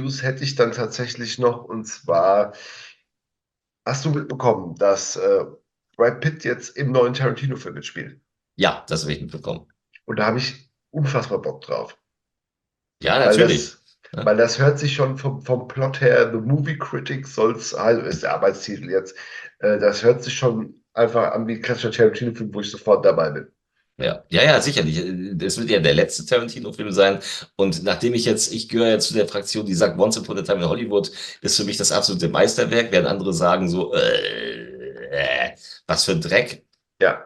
News hätte ich dann tatsächlich noch, und zwar hast du mitbekommen, dass äh, Brad Pitt jetzt im neuen Tarantino-Film mitspielt? Ja, das habe ich mitbekommen. Und da habe ich unfassbar Bock drauf. Ja, Weil natürlich. das, Ja. weil das hört sich schon vom, vom Plot her, The Movie Critic soll's, also ist der Arbeitstitel jetzt, äh, das hört sich schon einfach an wie ein klassischer Tarantino-Film, wo ich sofort dabei bin. Ja, ja, ja, sicherlich. Das wird ja der letzte Tarantino-Film sein. Und nachdem ich jetzt, ich gehöre ja zu der Fraktion, die sagt, Once Upon a Time in Hollywood ist für mich das absolute Meisterwerk, während andere sagen so, äh, äh, was für ein Dreck. Ja,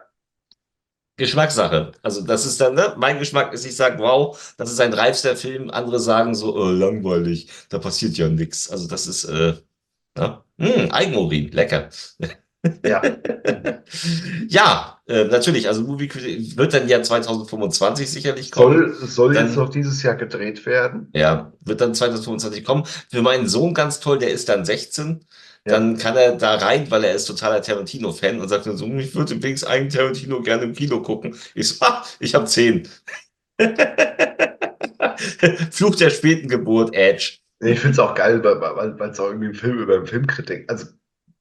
Geschmackssache. Also das ist dann, ne? Mein Geschmack ist, ich sage, wow, das ist ein reifster Film. Andere sagen so, äh, langweilig, da passiert ja nichts. Also das ist, äh, ja, hm, Eigenurin, lecker. Ja. Ja, äh, natürlich. Also Movie Critic wird dann ja 2025 sicherlich kommen. Soll, soll Dann- jetzt noch dieses Jahr gedreht werden? Ja, wird dann 2025 kommen. Für meinen Sohn ganz toll, der ist dann 16. Dann kann er da rein, weil er ist totaler Tarantino-Fan und sagt dann so, ich würde übrigens einen Tarantino gerne im Kino gucken. Ich so, ah, ich habe 10. Fluch der späten Geburt, Edge. Ich finde es auch geil, weil es auch irgendwie ein Film über Filmkritik, also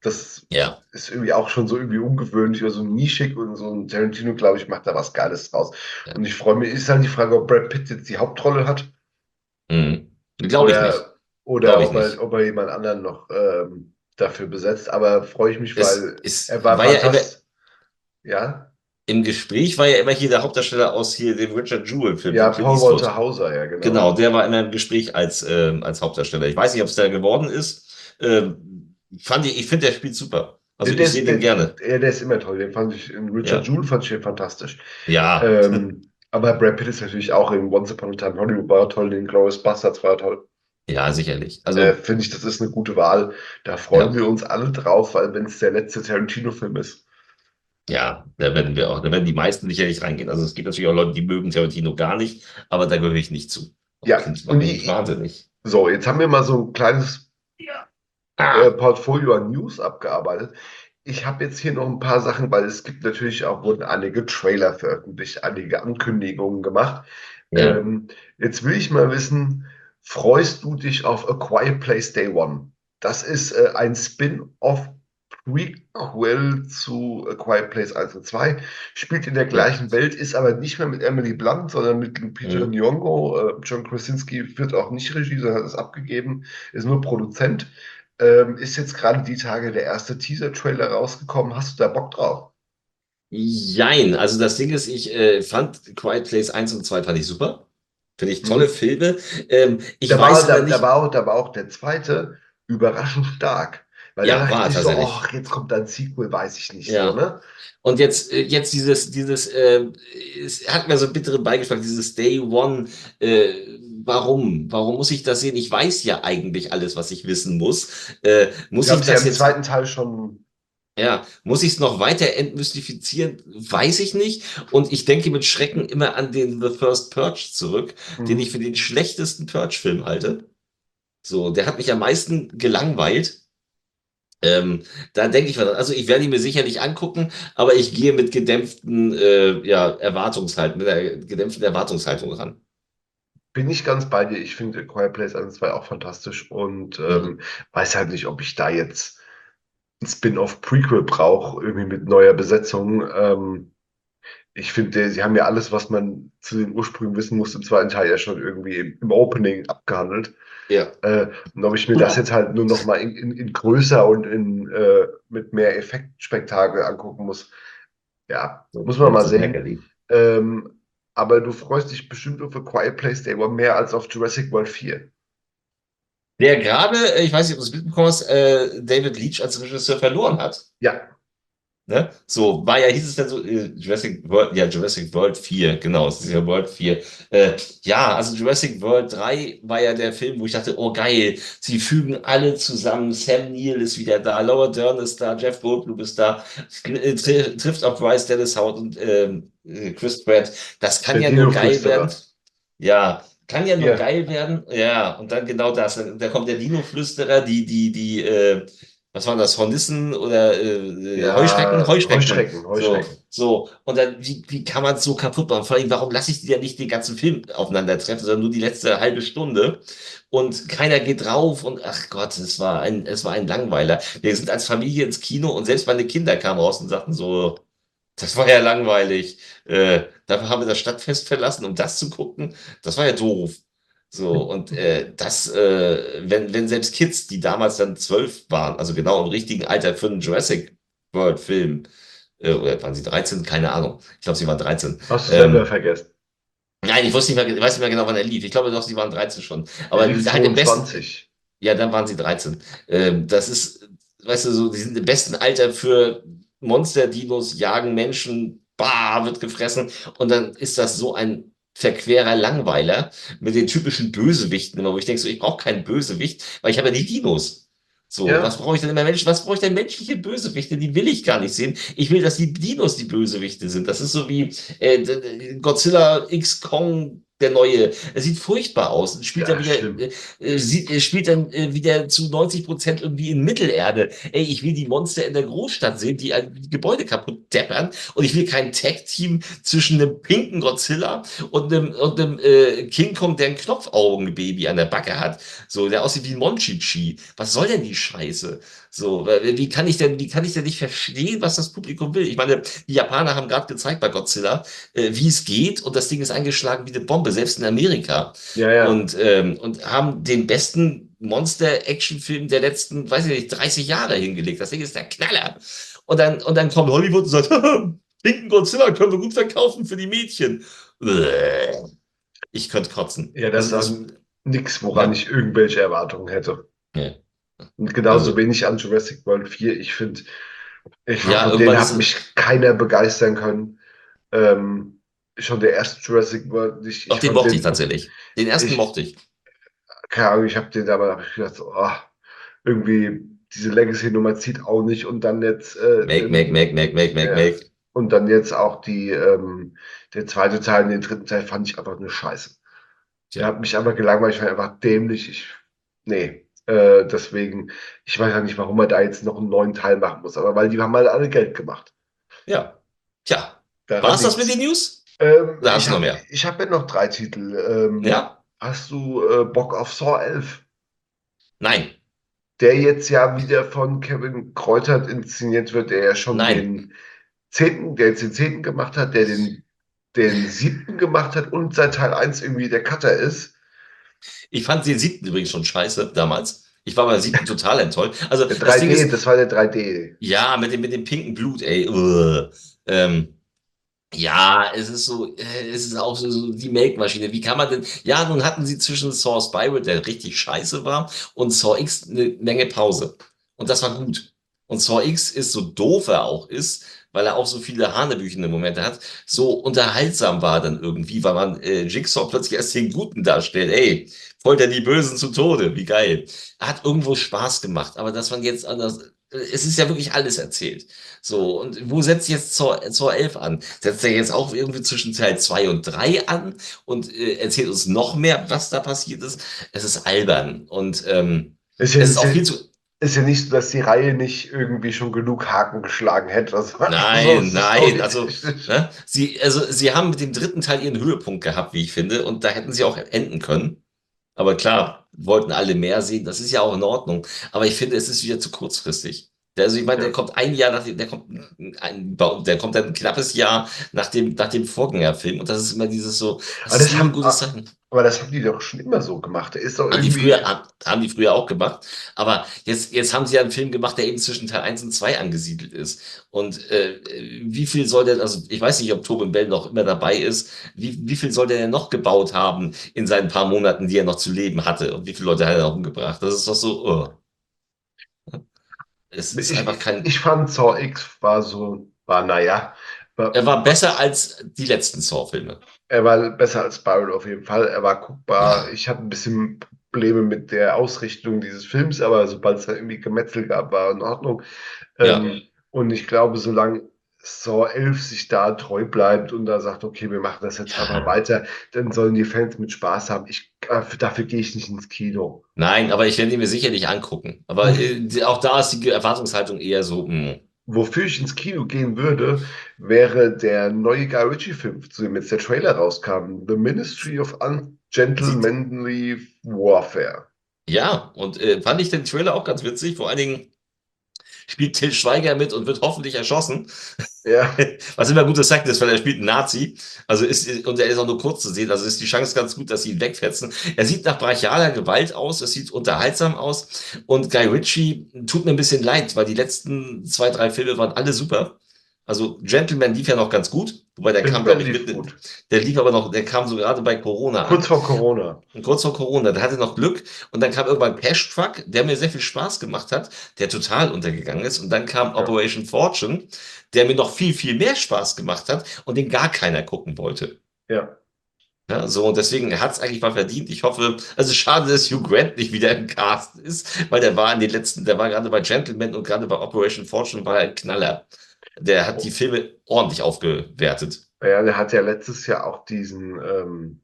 das Ja, ist irgendwie auch schon so irgendwie ungewöhnlich oder so nischig und so ein Tarantino, glaube ich, macht da was Geiles draus. Ja. Und ich freue mich, ist halt die Frage, ob Brad Pitt jetzt die Hauptrolle hat mhm. glaube ich nicht. oder ob, er, nicht. ob er jemand anderen noch ähm, dafür besetzt. Aber freue ich mich, Es, weil es er war, war ja immer. Ja, im Gespräch war ja immer hier der Hauptdarsteller aus hier dem Richard Jewell-Film. ja, Paul. Walter Hauser, ja, genau. Genau, der war immer im Gespräch als, ähm, als Hauptdarsteller. Ich weiß nicht, ob es der geworden ist. Ähm, fand ich, ich finde, der spielt super. Also Der ich sehe den gerne. Ja, der ist immer toll. Den fand ich, in Richard Ja. Jewell fand ich den fantastisch. Ja, Ähm, aber Brad Pitt ist natürlich auch in Once Upon a Time Hollywood war toll, in Glorious Bastards war er toll. ja, sicherlich. Also äh, Finde ich, das ist eine gute Wahl. Da freuen Ja. wir uns alle drauf, weil wenn es der letzte Tarantino-Film ist. ja, da werden wir auch, da werden die meisten sicherlich reingehen. Also es gibt natürlich auch Leute, die mögen Tarantino gar nicht, aber da gehöre ich nicht zu. Ja, und mich wahnsinnig. So, jetzt haben wir mal so ein kleines Ah, äh, Portfolio an News abgearbeitet. Ich habe jetzt hier noch ein paar Sachen, weil es gibt natürlich auch, wurden einige Trailer veröffentlicht, einige Ankündigungen gemacht. ja. Ähm, jetzt will ich mal wissen, freust du dich auf A Quiet Place Day One? Das ist äh, ein Spin-off Prequel zu A Quiet Place 1 und 2, spielt in der gleichen Welt, ist aber nicht mehr mit Emily Blunt, sondern mit Lupita Mhm. Nyong'o. Äh, John Krasinski führt auch nicht Regie, sondern hat es abgegeben, ist nur Produzent. Ähm, ist jetzt gerade die Tage der erste Teaser-Trailer rausgekommen. Hast du da Bock drauf? Jein, also das Ding ist, ich äh, fand Quiet Place 1 und 2 fand ich super. Finde ich tolle Filme. Ähm, ich Mhm. Da weiß war, da, da, war, auch- da war auch der zweite überraschend stark. Weil Ja, da war ich so, ach, jetzt kommt ein Sequel, weiß ich nicht. Ja. So, ne? Und jetzt, äh, jetzt dieses, dieses, äh, es hat mir so einen bitteren Beigeschmack, dieses Day One, äh, warum? Warum muss ich das sehen? Ich weiß ja eigentlich alles, was ich wissen muss. Äh, muss haben ich es ja das im jetzt, zweiten Teil schon. ja, muss ich es noch weiter entmystifizieren? Weiß ich nicht. Und ich denke mit Schrecken immer an den The First Purge zurück, den Mhm. ich für den schlechtesten Purge-Film halte. So, der hat mich am meisten gelangweilt. Ähm, da denke ich also ich werde ihn mir sicherlich angucken, aber ich gehe mit gedämpften äh, ja, Erwartungshaltung, mit der gedämpften Erwartungshaltung ran. Bin ich ganz bei dir. Ich finde Quiet Place 1 und 2 auch fantastisch und Mhm. ähm, weiß halt nicht, ob ich da jetzt ein Spin-off-Prequel brauche, irgendwie mit neuer Besetzung. Ähm, ich finde, sie haben ja alles, was man zu den Ursprüngen wissen muss, im zweiten Teil ja schon irgendwie im, im Opening abgehandelt. Ja. Äh, und ob ich mir das jetzt halt nur noch mal in, in, in größer und in, äh, mit mehr Effektspektakel angucken muss, ja, muss man mal sehen. Ähm, aber du freust dich bestimmt auf A Quiet Place Day One mehr als auf Jurassic World 4. Der gerade, äh, ich weiß nicht, ob du es mitbekommen hast, äh, David Leach als Regisseur verloren hat. Ja, Ne? So, war ja, hieß es dann so, äh, Jurassic World, ja, Jurassic World 4, genau, es ist ja World 4. Äh, ja, also Jurassic World 3 war ja der Film, wo ich dachte, oh geil, sie fügen alle zusammen, Sam Neill ist wieder da, Laura Dern ist da, Jeff Goldblum ist da, äh, tri trifft auf Bryce Dallas Howard und ähm, äh, Chris Pratt. Das kann Der ja nur geil werden. Ja, kann ja nur Ja. geil werden. Ja, und dann genau das. Da kommt der Dino-Flüsterer, die, die, die, äh, was waren das, Hornissen oder äh, Ja, Heuschrecken? Heuschrecken. Heuschrecken, Heuschrecken. So, so. Und dann, wie, wie kann man es so kaputt machen? Vor allem, warum lasse ich die ja nicht den ganzen Film aufeinandertreffen, sondern nur die letzte halbe Stunde? Und keiner geht drauf und ach Gott, es war ein, es war ein Langweiler. Wir sind als Familie ins Kino und selbst meine Kinder kamen raus und sagten so, das war ja langweilig. Äh, dafür haben wir das Stadtfest verlassen, um das zu gucken. Das war ja doof. So, und äh, das, äh, wenn, wenn selbst Kids, die damals dann zwölf waren, also genau im richtigen Alter für einen Jurassic World-Film, äh, oder waren sie 13? Keine Ahnung. Ich glaube, sie waren 13. Hast du Ähm, selber vergessen? Nein, ich wusste nicht mehr, ich weiß nicht mehr genau, wann er lief. Ich glaube doch, sie waren 13 schon. Aber die halt im besten, 22. ja, dann waren sie 13. Ähm, das ist, weißt du, so, die sind im besten Alter für Monster-Dinos, jagen Menschen, bah, wird gefressen. Und dann ist das so ein verquerer Langweiler mit den typischen Bösewichten immer, wo ich denke, so, ich brauche keinen Bösewicht, weil ich habe ja die Dinos. So, Ja. was brauche ich denn immer Menschen, was brauche ich denn menschliche Bösewichte? Die will ich gar nicht sehen. Ich will, dass die Dinos die Bösewichte sind. Das ist so wie äh, Godzilla X Kong, der neue. Es sieht furchtbar aus. Spielt Ja, dann wieder, äh, äh, sieht, äh, spielt dann äh, wieder zu 90 Prozent irgendwie in Mittelerde. Ey, ich will die Monster in der Großstadt sehen, die ein Gebäude kaputt deppern. Und ich will kein Tag-Team zwischen einem pinken Godzilla und einem, und einem äh, King Kong, der ein Knopfaugenbaby an der Backe hat. So, der aussieht wie ein Monchichi. Was soll denn die Scheiße? So, wie kann ich denn, wie kann ich denn nicht verstehen, was das Publikum will? Ich meine, die Japaner haben gerade gezeigt bei Godzilla, äh, wie es geht, und das Ding ist eingeschlagen wie eine Bombe, selbst in Amerika. Ja, ja. Und, ähm, und haben den besten Monster-Action-Film der letzten, weiß ich nicht, 30 Jahre hingelegt. Das Ding ist der Knaller. Und dann, und dann kommt Hollywood und sagt, pinken Godzilla können wir gut verkaufen für die Mädchen. Ich könnte kotzen. Ja, das Also ist Nix, woran Ja. ich irgendwelche Erwartungen hätte. Ja. Und genauso Also- wenig an Jurassic World 4. Ich finde, ich Ja, von denen hat mich keiner begeistern können. Ähm, schon der erste Jurassic World nicht. Doch, den mochte ich tatsächlich. Den ersten Ich- mochte ich. keine Ahnung, ich habe den aber hab ich gedacht, so, ah, irgendwie diese Legacy-Nummer zieht auch nicht und dann jetzt äh, Make, make, make, make, make, make, Ja. make. und dann jetzt auch die ähm, der zweite Teil und den dritten Teil fand ich einfach nur Scheiße. Der Tja. hat mich einfach gelangweilt, ich war einfach dämlich. Ich, nee, äh, deswegen, ich weiß ja nicht, warum er da jetzt noch einen neuen Teil machen muss, aber weil die haben halt alle Geld gemacht. Ja. Tja. War es das mit den News? Ähm, hast ich du noch mehr? Ich habe ja noch drei Titel. Ähm, Ja? Hast du äh, Bock auf Saw 11? Nein. der jetzt ja wieder von Kevin Kreutert inszeniert wird, der ja schon Nein. den zehnten, der jetzt den zehnten gemacht hat, der den, den siebten gemacht hat und seit Teil 1 irgendwie der Cutter ist. Ich fand den siebten übrigens schon scheiße damals. Ich war beim siebten total enttäuscht. Also Der das Ding 3D, ist, das war der 3D. ja, mit dem, mit dem pinken Blut, ey. Ähm, ja, es ist so, äh, es ist auch so, die Melkmaschine. Wie kann man denn, ja, nun hatten sie zwischen Saw Spiral, der richtig scheiße war, und Saw X eine Menge Pause. Und das war gut. Und Saw X ist so doof er auch ist, weil er auch so viele hanebüchende Momente hat, so unterhaltsam war dann irgendwie, weil man äh, Jigsaw plötzlich als den Guten darstellt. Ey, folter die Bösen zu Tode, wie geil. Hat irgendwo Spaß gemacht, aber dass man jetzt anders, äh, es ist ja wirklich alles erzählt. So, und wo setzt jetzt zur, zur 11 an? Setzt er jetzt auch irgendwie zwischen Teil 2 und 3 an und äh, erzählt uns noch mehr, was da passiert ist? Es ist albern und ähm, Ist ja, es ist auch ist, viel zu. Ist ja nicht so, dass die Reihe nicht irgendwie schon genug Haken geschlagen hätte. Also, Nein, so es nein, also. Ne? Sie, also, sie haben mit dem dritten Teil ihren Höhepunkt gehabt, wie ich finde, und da hätten sie auch enden können. Aber klar, wollten alle mehr sehen, das ist ja auch in Ordnung. Aber ich finde, es ist wieder zu kurzfristig. Also ich meine, der kommt ein Jahr nach dem, der kommt ein, der kommt dann ein knappes Jahr nach dem, nach dem Vorgängerfilm. Und das ist immer dieses so, das Aber ist das nie ein haben- gutes Zeichen. Aber das haben die doch schon immer so gemacht. Der ist doch Haben die früher, haben, haben die früher auch gemacht. Aber jetzt, jetzt haben sie ja einen Film gemacht, der eben zwischen Teil 1 und 2 angesiedelt ist. Und äh, wie viel soll der, also ich weiß nicht, ob Tobin Bell noch immer dabei ist, wie, wie viel soll der denn noch gebaut haben in seinen paar Monaten, die er noch zu leben hatte? Und wie viele Leute hat er noch umgebracht? Das ist doch so, oh. Es ist ich, einfach kein. ich fand Saw X war so, war naja. Er war besser als die letzten Saw-Filme. Er war besser als Byron auf jeden Fall. Er war guckbar. Ja. Ich hatte ein bisschen Probleme mit der Ausrichtung dieses Films, aber sobald es da irgendwie Gemetzel gab, war in Ordnung. Ja. Ähm, und ich glaube, solange Saw 11 sich da treu bleibt und da sagt, okay, wir machen das jetzt Ja. aber weiter, dann sollen die Fans mit Spaß haben. Ich, äh, dafür gehe ich nicht ins Kino. Nein, aber ich werde ihn mir sicherlich angucken. Aber äh, auch da ist die Erwartungshaltung eher so, hm. mh. Wofür ich ins Kino gehen würde, wäre der neue Guy Ritchie-Film, zu dem jetzt der Trailer rauskam. The Ministry of Ungentlemanly Warfare. Ja, und äh, fand ich den Trailer auch ganz witzig. Vor allen Dingen spielt Till Schweiger mit und wird hoffentlich erschossen. Ja, Was immer gutes Zeichen ist, weil er spielt einen Nazi. Also ist, und er ist auch nur kurz zu sehen. Also ist die Chance ganz gut, dass sie ihn wegfetzen. Er sieht nach brachialer Gewalt aus. Es sieht unterhaltsam aus. Und Guy Ritchie tut mir ein bisschen leid, weil die letzten zwei, drei Filme waren alle super. Also Gentleman lief ja noch ganz gut. Wobei der kam, glaube ich, mit, gut. der lief aber noch, der kam so gerade bei Corona. Kurz vor Corona. Und kurz vor Corona, da hatte noch Glück und dann kam irgendwann Cash Truck, der mir sehr viel Spaß gemacht hat, der total untergegangen ist. Und dann kam Operation Fortune, der mir noch viel, viel mehr Spaß gemacht hat und den gar keiner gucken wollte. Ja. Ja, so, und deswegen hat es eigentlich mal verdient. Ich hoffe, also schade, dass Hugh Grant nicht wieder im Cast ist, weil der war in den letzten, der war gerade bei Gentleman und gerade bei Operation Fortune war er ein Knaller. Der hat die Filme ordentlich aufgewertet. Ja, der hat ja letztes Jahr auch diesen ähm,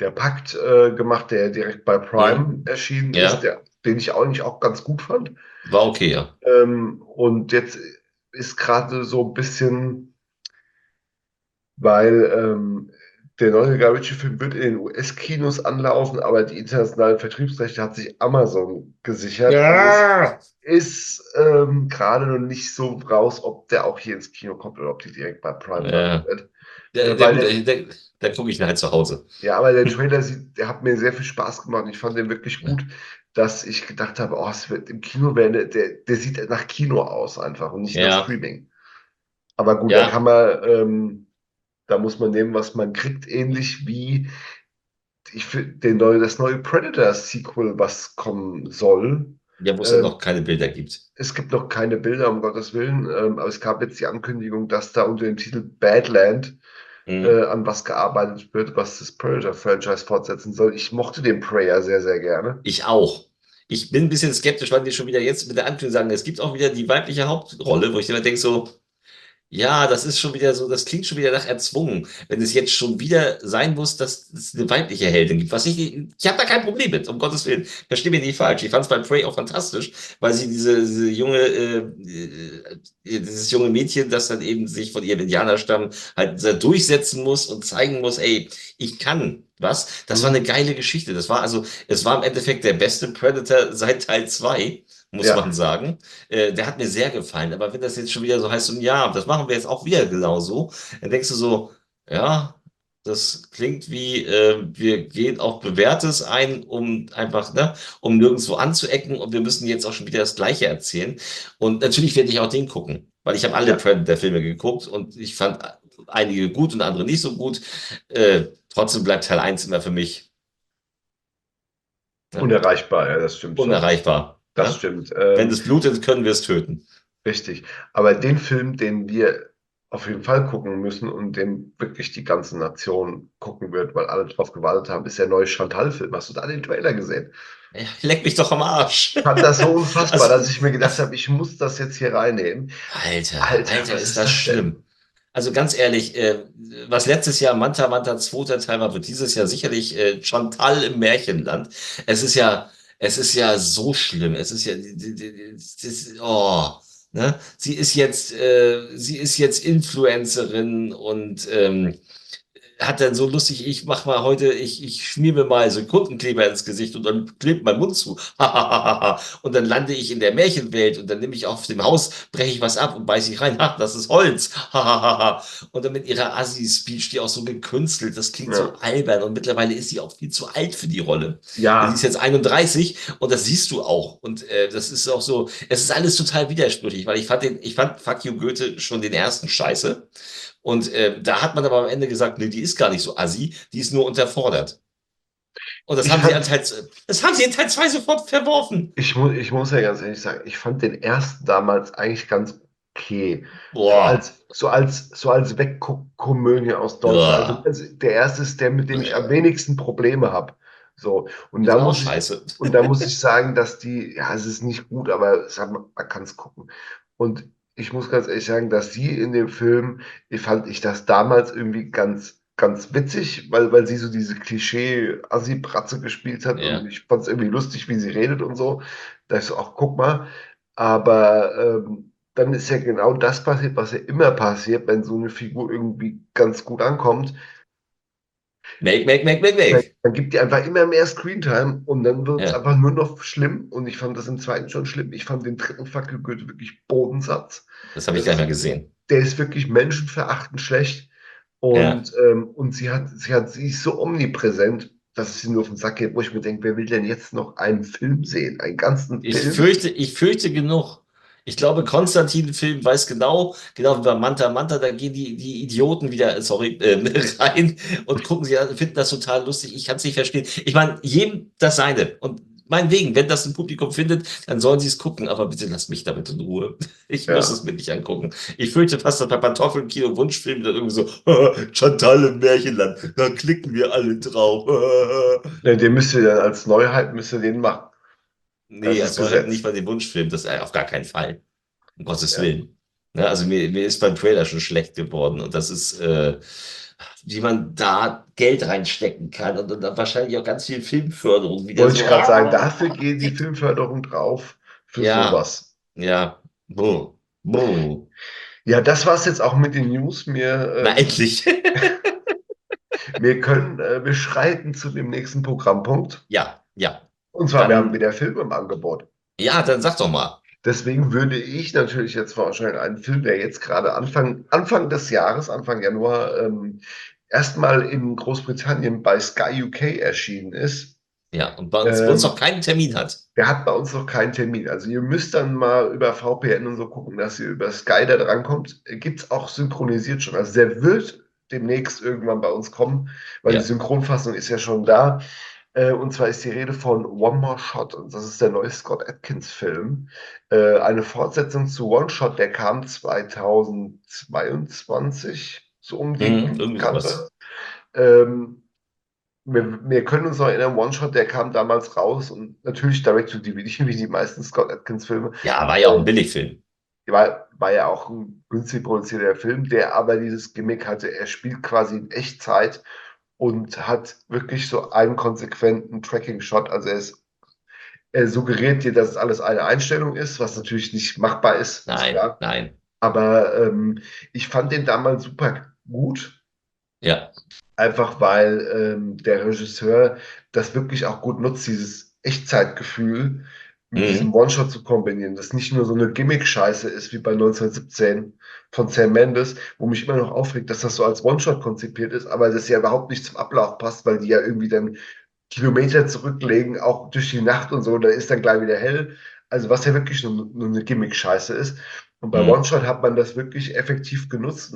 der Pakt äh, gemacht, der direkt bei Prime erschienen Mhm. Ja. ist, der, den ich eigentlich auch ganz gut fand. War okay, ja. Ähm, und jetzt ist gerade so ein bisschen, weil ähm, der neue Guy Ritchie-Film wird in den US-Kinos anlaufen, aber die internationalen Vertriebsrechte hat sich Amazon gesichert. Es ist ähm, gerade noch nicht so raus, ob der auch hier ins Kino kommt oder ob die direkt bei Prime Ja. wird. Der, Ja, der, der, der, der gucke ich ihn halt zu Hause. Ja, aber der Trailer sieht, der hat mir sehr viel Spaß gemacht. Ich fand den wirklich gut, dass ich gedacht habe, oh, es wird im Kino werden, der, der, der sieht nach Kino aus einfach und nicht Ja. nach Streaming. Aber gut, Ja. da kann man, ähm, da muss man nehmen, was man kriegt, ähnlich wie ich den neue, das neue Predator-Sequel, was kommen soll. Ja, wo es Ähm, noch keine Bilder gibt. Es gibt noch keine Bilder, um Gottes Willen, ähm, aber es gab jetzt die Ankündigung, dass da unter dem Titel Badland Mhm. äh, an was gearbeitet wird, was das Predator-Franchise fortsetzen soll. Ich mochte den Prayer sehr, sehr gerne. Ich auch. Ich bin ein bisschen skeptisch, weil die schon wieder jetzt mit der Ankündigung sagen, es gibt auch wieder die weibliche Hauptrolle, wo ich immer denke so, ja, das ist schon wieder so, das klingt schon wieder nach erzwungen, wenn es jetzt schon wieder sein muss, dass es eine weibliche Heldin gibt. Was ich, ich habe da kein Problem mit, um Gottes Willen. Versteh mich nicht falsch. Ich fand es bei Prey auch fantastisch, weil sie diese, diese junge, äh, äh, dieses junge Mädchen, das dann eben sich von ihrem Indianerstamm halt durchsetzen muss und zeigen muss, ey, ich kann was. Das war eine geile Geschichte. Das war also, es war im Endeffekt der beste Predator seit Teil 2, muss Ja. man sagen. Äh, der hat mir sehr gefallen. Aber wenn das jetzt schon wieder so heißt, und ja, das machen wir jetzt auch wieder genauso, dann denkst du so, ja, das klingt wie, äh, wir gehen auf Bewährtes ein, um einfach, ne, um nirgendwo anzuecken und wir müssen jetzt auch schon wieder das Gleiche erzählen. Und natürlich werde ich auch den gucken, weil ich habe alle Ja. Predator-Filme geguckt und ich fand einige gut und andere nicht so gut. Äh, trotzdem bleibt Teil 1 immer für mich. Unerreichbar, ja, das stimmt. unerreichbar. Das stimmt. Wenn es blutet, können wir es töten. richtig. Aber den Film, den wir auf jeden Fall gucken müssen und den wirklich die ganze Nation gucken wird, weil alle drauf gewartet haben, ist der neue Chantal-Film. Hast du da den Trailer gesehen? Ja, Leck mich doch am Arsch. Ich fand das so unfassbar, Also- dass ich mir gedacht habe, ich muss das jetzt hier reinnehmen. Alter, Alter, Alter, ist das das schlimm. Also ganz ehrlich, äh, was letztes Jahr Manta Manta zweiter Teil war, wird dieses Jahr sicherlich äh, Chantal im Märchenland. Es ist ja, es ist ja so schlimm. Es ist ja, das, oh, ne? Sie ist jetzt, äh, sie ist jetzt Influencerin und ähm, hat dann so lustig, ich mach mal heute, ich, ich schmier mir mal Sekundenkleber ins Gesicht und dann klebt mein Mund zu. und dann lande ich in der Märchenwelt und dann nehme ich auf dem Haus, breche ich was ab und beiße ich rein. Ha, das ist Holz. und dann mit ihrer Assi-Speech, die auch so gekünstelt, das klingt so Ja. albern und mittlerweile ist sie auch viel zu alt für die Rolle. Ja, Sie ist jetzt 31 und das siehst du auch. Und äh, das ist auch so, es ist alles total widersprüchlich, weil ich fand den, ich fand Fuck You Goethe schon den ersten Scheiße. Und äh, da hat man aber am Ende gesagt, nee, die ist gar nicht so assi, die ist nur unterfordert. Und das Ich haben sie fand- an Teil, das haben sie in Teil 2 sofort verworfen. ich, mu ich muss ja ganz ehrlich sagen, ich fand den ersten damals eigentlich ganz okay. So Boah. als, so als, so als Wegguckkomödie aus Deutschland. Also, der erste ist der, mit dem ich am wenigsten Probleme habe. So, und da muss ich, scheiße. und da muss ich sagen, dass die, ja, es ist nicht gut, aber man kann es gucken. Und ich muss ganz ehrlich sagen, dass sie in dem Film, ich fand ich das damals irgendwie ganz, ganz witzig, weil, weil sie so diese Klischee-Assi-Bratze gespielt hat Ja. und ich fand es irgendwie lustig, wie sie redet und so. Da ich so, ach, guck mal. Aber ähm, dann ist ja genau das passiert, was ja immer passiert, wenn so eine Figur irgendwie ganz gut ankommt. Make, make, make, make, make. Dann gibt die einfach immer mehr Screentime und dann wird es Ja. einfach nur noch schlimm. Und ich fand das im zweiten schon schlimm. Ich fand den dritten Fackelgürtel wirklich Bodensatz. Das habe ich gar nicht mehr gesehen. Der ist wirklich menschenverachtend schlecht. Und, ähm, und sie hat, sie hat, sie ist so omnipräsent, dass es sie nur auf den Sack geht, wo ich mir denke, wer will denn jetzt noch einen Film sehen? Einen ganzen Ich Film? fürchte, ich fürchte genug. Ich glaube, Konstantin-Film weiß genau, genau wie bei Manta Manta, da gehen die, die Idioten wieder, sorry, äh, rein und gucken sie, an, finden das total lustig. Ich kann es nicht verstehen. Ich meine, jedem das seine. Und meinetwegen, wenn das ein Publikum findet, dann sollen sie es gucken, aber bitte lasst mich damit in Ruhe. Ich Ja. muss es mir nicht angucken. Ich fürchte fast, dass bei Pantoffelkino Wunschfilm dann irgendwie so, Chantal im Märchenland, da klicken wir alle drauf. Ne, den müsst ihr dann als Neuheit müsst ihr den machen. Nee, Gesetz. nicht bei dem Wunschfilm, das äh, auf gar keinen Fall. Um Gottes Ja. Willen. Ne, also mir, mir ist beim Trailer schon schlecht geworden und das ist, äh, wie man da Geld reinstecken kann und, und dann wahrscheinlich auch ganz viel Filmförderung wieder Wollte ich so. gerade sagen, dafür geht die Filmförderung drauf. Für Ja. sowas. Ja, buh, buh. Ja, das war's jetzt auch mit den News. Na äh, endlich. wir können, äh, wir schreiten zu dem nächsten Programmpunkt. Ja, ja. Und zwar, wir Dann- haben wieder Filme im Angebot. Ja, dann sag doch mal. Deswegen würde ich natürlich jetzt vorstellen, einen Film, der jetzt gerade Anfang, Anfang des Jahres, Anfang Januar, ähm, erstmal in Großbritannien bei Sky UK erschienen ist. Ja, und bei uns, Ähm, uns noch keinen Termin hat. Der hat bei uns noch keinen Termin. Also ihr müsst dann mal über VPN und so gucken, dass ihr über Sky da drankommt. Gibt es auch synchronisiert schon. Also der wird demnächst irgendwann bei uns kommen, weil Ja. die Synchronfassung ist ja schon da. Äh, und zwar ist die Rede von One More Shot und das ist der neue Scott Atkins Film. Äh, eine Fortsetzung zu One Shot, der kam 2022, so um die Mhm, irgendwie Kante. Ähm, wir, wir können uns noch erinnern, One Shot, der kam damals raus und natürlich direkt to DVD, wie die meisten Scott Atkins Filme. Ja, war ja auch ein Billigfilm. War, war ja auch ein günstig produzierter Film, der aber dieses Gimmick hatte. Er spielt quasi in Echtzeit und hat wirklich so einen konsequenten Tracking-Shot. Also er ist, er suggeriert dir, dass es alles eine Einstellung ist, was natürlich nicht machbar ist. ist Nein, klar. nein. Aber ähm, ich fand den damals super gut. Ja, Einfach weil ähm, der Regisseur das wirklich auch gut nutzt, dieses Echtzeitgefühl mit Mhm. diesem One-Shot zu kombinieren. Das nicht nur so eine Gimmick-Scheiße ist wie bei 1917 von Sam Mendes, wo mich immer noch aufregt, dass das so als One-Shot konzipiert ist, aber das ja überhaupt nicht zum Ablauf passt, weil die ja irgendwie dann Kilometer zurücklegen, auch durch die Nacht und so, da ist dann gleich wieder hell. Also was ja wirklich nur, nur eine Gimmick-Scheiße ist. Und bei Mhm. One-Shot hat man das wirklich effektiv genutzt.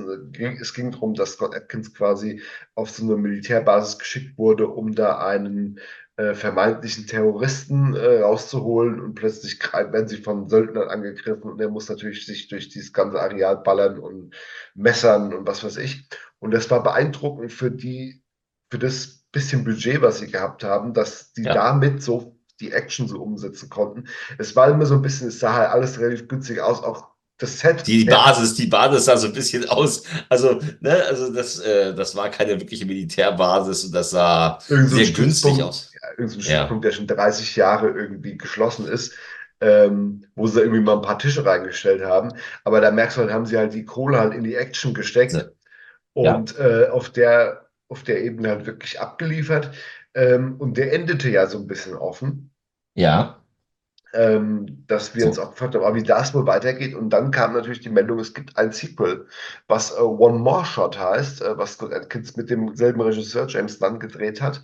Es ging- darum, dass Scott Atkins quasi auf so eine Militärbasis geschickt wurde, um da einen äh, vermeintlichen Terroristen äh, rauszuholen und plötzlich werden sie von Söldnern angegriffen und er muss natürlich sich durch dieses ganze Areal ballern und messern und was weiß ich. Und das war beeindruckend für die, für das bisschen Budget, was sie gehabt haben, dass die Ja. damit so die Action so umsetzen konnten. Es war immer so ein bisschen, es sah halt alles relativ günstig aus, auch das Set. Die Ja, Basis, die Basis sah so ein bisschen aus. Also, ne, also das, äh, das war keine wirkliche Militärbasis und das sah irgend so ein sehr günstig aus. ja, irgendein Ja. Stützpunkt, der schon 30 Jahre irgendwie geschlossen ist, ähm, wo sie da irgendwie mal ein paar Tische reingestellt haben. Aber da merkst du halt, haben sie halt die Kohle halt in die Action gesteckt Ja. und äh, auf der, auf der Ebene halt wirklich abgeliefert. Ähm, und der endete ja so ein bisschen offen, Ja, ähm, dass wir So. uns auch gefragt haben, wie das wohl weitergeht. Und dann kam natürlich die Meldung, es gibt ein Sequel, was äh, One More Shot heißt, äh, was Scott Atkins mit demselben Regisseur James Dunn gedreht hat.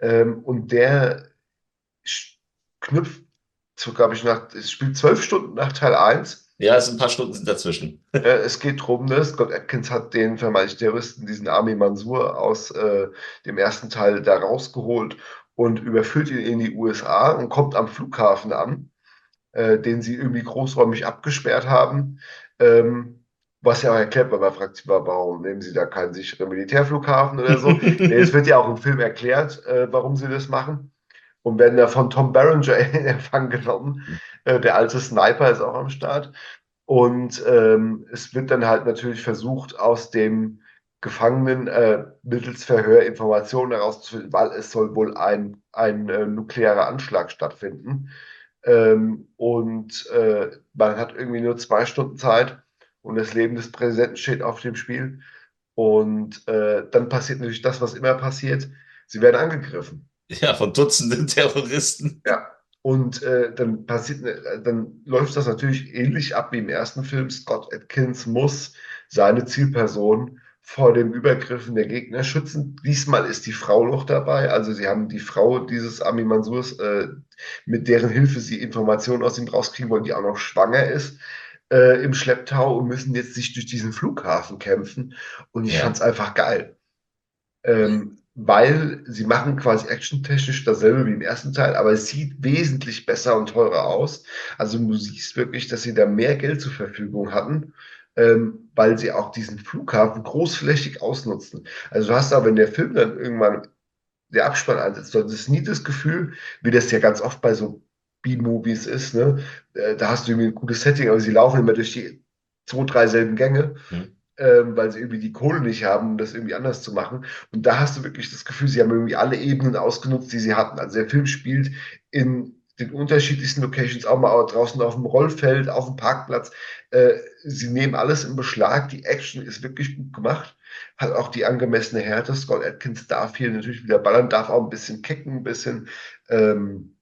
Ähm, und der knüpft, so glaube ich, nach, es spielt zwölf Stunden nach Teil 1. ja, es sind ein paar Stunden dazwischen. Äh, es geht darum, ne, Scott Atkins hat den vermeintlichen Terroristen, diesen Army Mansour, aus äh, dem ersten Teil da rausgeholt und überführt ihn in die USA und kommt am Flughafen an, äh, den sie irgendwie großräumig abgesperrt haben. Ähm, was ja auch erklärt, weil man fragt sich mal, warum nehmen sie da keinen sicheren Militärflughafen oder so. Es wird ja auch im Film erklärt, äh, warum sie das machen. Und werden da von Tom Berenger in Empfang genommen. Äh, der alte Sniper ist auch am Start. Und ähm, es wird dann halt natürlich versucht, aus dem Gefangenen äh, mittels Verhör Informationen herauszufinden, weil es soll wohl ein, ein äh, nuklearer Anschlag stattfinden. Ähm, und äh, man hat irgendwie nur zwei Stunden Zeit und das Leben des Präsidenten steht auf dem Spiel. Und äh, dann passiert natürlich das, was immer passiert. Sie werden angegriffen. Ja, von Dutzenden Terroristen. Ja. Und äh, dann passiert, äh, dann läuft das natürlich ähnlich ab wie im ersten Film. Scott Atkins muss seine Zielperson vor den Übergriffen der Gegner schützen. Diesmal ist die Frau noch dabei. Also sie haben die Frau dieses Ami Mansurs, äh, mit deren Hilfe sie Informationen aus ihm rauskriegen wollen, die auch noch schwanger ist, äh, im Schlepptau und müssen jetzt sich durch diesen Flughafen kämpfen. Und ich Ja. fand es einfach geil. Ähm, weil sie machen quasi actiontechnisch dasselbe wie im ersten Teil, aber es sieht wesentlich besser und teurer aus. Also du siehst wirklich, dass sie da mehr Geld zur Verfügung hatten, ähm, weil sie auch diesen Flughafen großflächig ausnutzen. Also du hast aber, wenn der Film dann irgendwann der Abspann einsetzt, du hast nie das Gefühl, wie das ja ganz oft bei so B-Movies ist, ne? Äh, Da hast du irgendwie ein gutes Setting, aber sie laufen immer durch die zwei, drei selben Gänge Hm. ähm, weil sie irgendwie die Kohle nicht haben, um das irgendwie anders zu machen. Und da hast du wirklich das Gefühl, sie haben irgendwie alle Ebenen ausgenutzt, die sie hatten. Also der Film spielt in den unterschiedlichsten Locations, auch mal draußen auf dem Rollfeld, auf dem Parkplatz. Äh, sie nehmen alles in Beschlag. Die Action ist wirklich gut gemacht. Hat auch die angemessene Härte. Scott Atkins darf hier natürlich wieder ballern, darf auch ein bisschen kicken, ein bisschen ähm,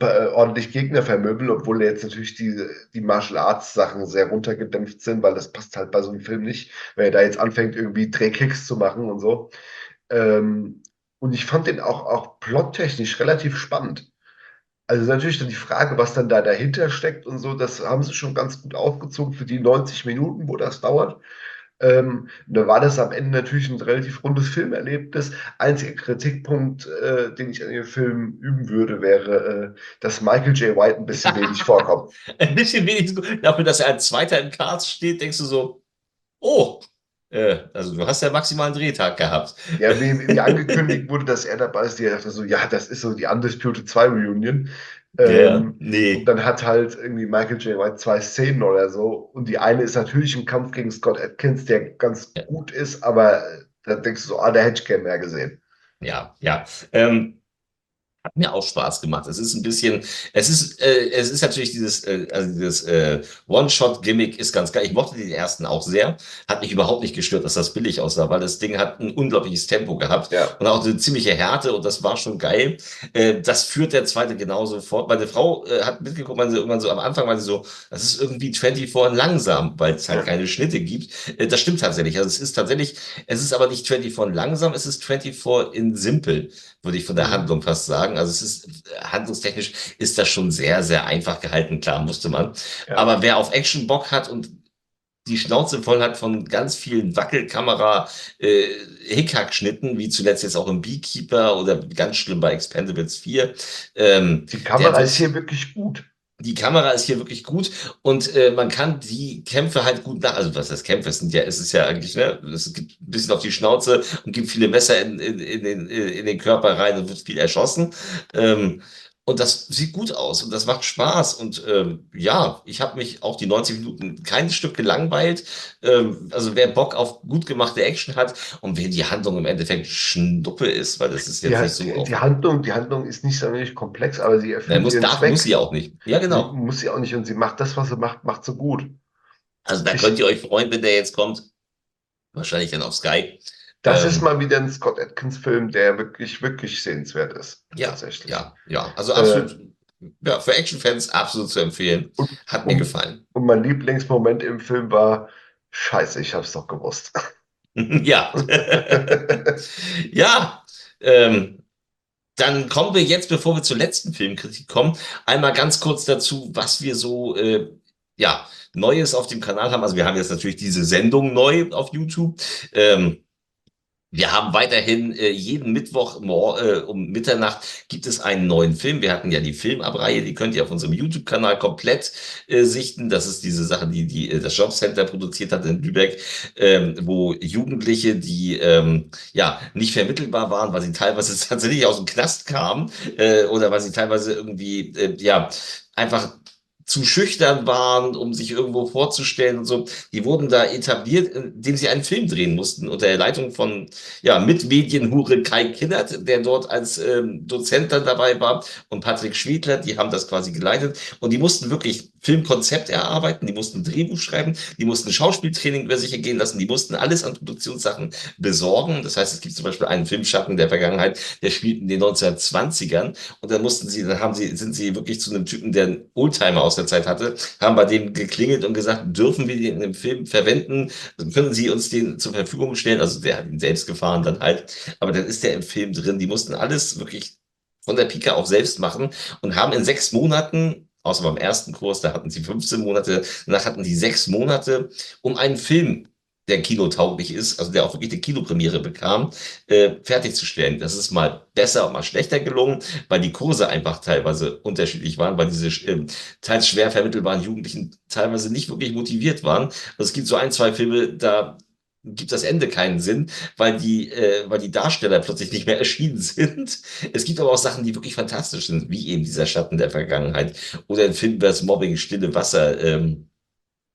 äh, ordentlich Gegner vermöbeln, obwohl jetzt natürlich die, die Martial Arts Sachen sehr runtergedämpft sind, weil das passt halt bei so einem Film nicht, wenn er da jetzt anfängt, irgendwie Drehkicks zu machen und so. Ähm, und ich fand den auch, auch plottechnisch relativ spannend. Also natürlich dann die Frage, was dann da dahinter steckt und so, das haben sie schon ganz gut aufgezogen für die 90 Minuten, wo das dauert. Ähm, da war das am Ende natürlich ein relativ rundes Filmerlebnis. Einziger Kritikpunkt, äh, den ich an dem Film üben würde, wäre, äh, dass Michael J. White ein bisschen wenig vorkommt. Ein bisschen wenig, dafür, dass er als Zweiter im Cast steht, denkst du so, oh, also du hast ja maximal einen Drehtag gehabt. Ja, wie, wie angekündigt wurde, dass er dabei ist, die dachte so, ja, das ist so die Undisputed 2 Reunion. Ja, Ähm, nee. Und dann hat halt irgendwie Michael J. White zwei Szenen oder so. Und die eine ist natürlich ein Kampf gegen Scott Atkins, der ganz Ja. gut ist, aber da denkst du so, ah, da hätte ich gern mehr gesehen. Ja, ja. Ähm, hat mir auch Spaß gemacht. Es ist ein bisschen, es ist, äh, es ist natürlich dieses, äh, also dieses äh, One-Shot-Gimmick ist ganz geil. Ich mochte den ersten auch sehr. Hat mich überhaupt nicht gestört, dass das billig aussah, weil das Ding hat ein unglaubliches Tempo gehabt Ja. und auch eine ziemliche Härte und das war schon geil. Äh, das führt der zweite genauso fort. Meine Frau äh, hat mitgeguckt, man sie irgendwann so am Anfang war sie so, das ist irgendwie 24 langsam, weil es halt Ja. keine Schnitte gibt. Äh, das stimmt tatsächlich. Also es ist tatsächlich, es ist aber nicht 24 langsam, es ist 24 in simpel, würde ich von der Mhm. Handlung fast sagen. Also es ist handlungstechnisch ist das schon sehr, sehr einfach gehalten, klar, musste man. Ja. Aber wer auf Action Bock hat und die Schnauze voll hat von ganz vielen Wackelkamera äh, Hickhack-Schnitten, wie zuletzt jetzt auch im Beekeeper oder ganz schlimm bei Expendables 4. Ähm, Die Kamera ist hier wirklich gut. Die Kamera ist hier wirklich gut und äh, man kann die Kämpfe halt gut nach, also was heißt Kämpfe, es sind ja, es ist ja eigentlich, ne, es gibt ein bisschen auf die Schnauze und gibt viele Messer in, in, in, den, in den Körper rein und wird viel erschossen. Ähm, und das sieht gut aus und das macht Spaß. Und ähm, ja, ich habe mich auch die 90 Minuten kein Stück gelangweilt. Ähm, also wer Bock auf gut gemachte Action hat und wer die Handlung im Endeffekt Schnuppe ist, weil das ist jetzt Die, nicht so die, die Handlung, die Handlung ist nicht sonderlich komplex, aber sie erfüllt Nein, muss, ihren darf, Zweck. muss sie auch nicht. Ja, genau. Sie- Muss sie auch nicht. Und sie macht das, was sie macht, macht sie gut. Also da Ich- könnt ihr euch freuen, wenn der jetzt kommt. Wahrscheinlich dann auf Sky. Das Ähm, ist mal wieder ein Scott Atkins-Film, der wirklich, wirklich sehenswert ist. Ja, tatsächlich. Ja, ja. Also Äh, absolut. ja, für Actionfans absolut zu empfehlen. Und- Hat mir und- gefallen. Und mein Lieblingsmoment im Film war, scheiße, ich hab's doch gewusst. ja. ja. Ähm, dann kommen wir jetzt, bevor wir zur letzten Filmkritik kommen, einmal ganz kurz dazu, was wir so, äh, ja, Neues auf dem Kanal haben. Also wir haben jetzt natürlich diese Sendung neu auf YouTube. Ähm, wir haben weiterhin äh, jeden Mittwoch äh, um Mitternacht gibt es einen neuen Film. Wir hatten ja die Filmabreihe, die könnt ihr auf unserem YouTube-Kanal komplett äh, sichten. Das ist diese Sache, die, die äh, das Jobcenter produziert hat in Lübeck, ähm, wo Jugendliche, die ähm, ja nicht vermittelbar waren, weil sie teilweise tatsächlich aus dem Knast kamen äh, oder weil sie teilweise irgendwie äh, ja einfach zu schüchtern waren, um sich irgendwo vorzustellen und so. Die wurden da etabliert, indem sie einen Film drehen mussten, unter der Leitung von ja, Mitmedienhure Kai Kinnert, der dort als ähm, Dozent dann dabei war, und Patrick Schwedler, die haben das quasi geleitet. Und die mussten wirklich Filmkonzept erarbeiten, die mussten Drehbuch schreiben, die mussten Schauspieltraining über sich ergehen lassen, die mussten alles an Produktionssachen besorgen. Das heißt, es gibt zum Beispiel einen Filmschatten der Vergangenheit, der spielt in den 1920ern und dann mussten sie, dann haben sie, sind sie wirklich zu einem Typen, der einen Oldtimer aus der Zeit hatte, haben bei dem geklingelt und gesagt, dürfen wir den in dem Film verwenden? Können Sie uns den zur Verfügung stellen? Also der hat ihn selbst gefahren dann halt, aber dann ist der im Film drin. Die mussten alles wirklich von der Pika auf selbst machen und haben in sechs Monaten außer beim ersten Kurs, da hatten sie 15 Monate, danach hatten die sechs Monate, um einen Film der kinotauglich ist, also der auch wirklich eine Kinopremiere bekam, äh, fertigzustellen. Das ist mal besser und mal schlechter gelungen, weil die Kurse einfach teilweise unterschiedlich waren, weil diese äh, teils schwer vermittelbaren Jugendlichen teilweise nicht wirklich motiviert waren. Also es gibt so ein, zwei Filme, da gibt das Ende keinen Sinn, weil die, äh, weil die Darsteller plötzlich nicht mehr erschienen sind. Es gibt aber auch Sachen, die wirklich fantastisch sind, wie eben dieser Schatten der Vergangenheit oder ein Film Mobbing, Stille Wasser, ähm,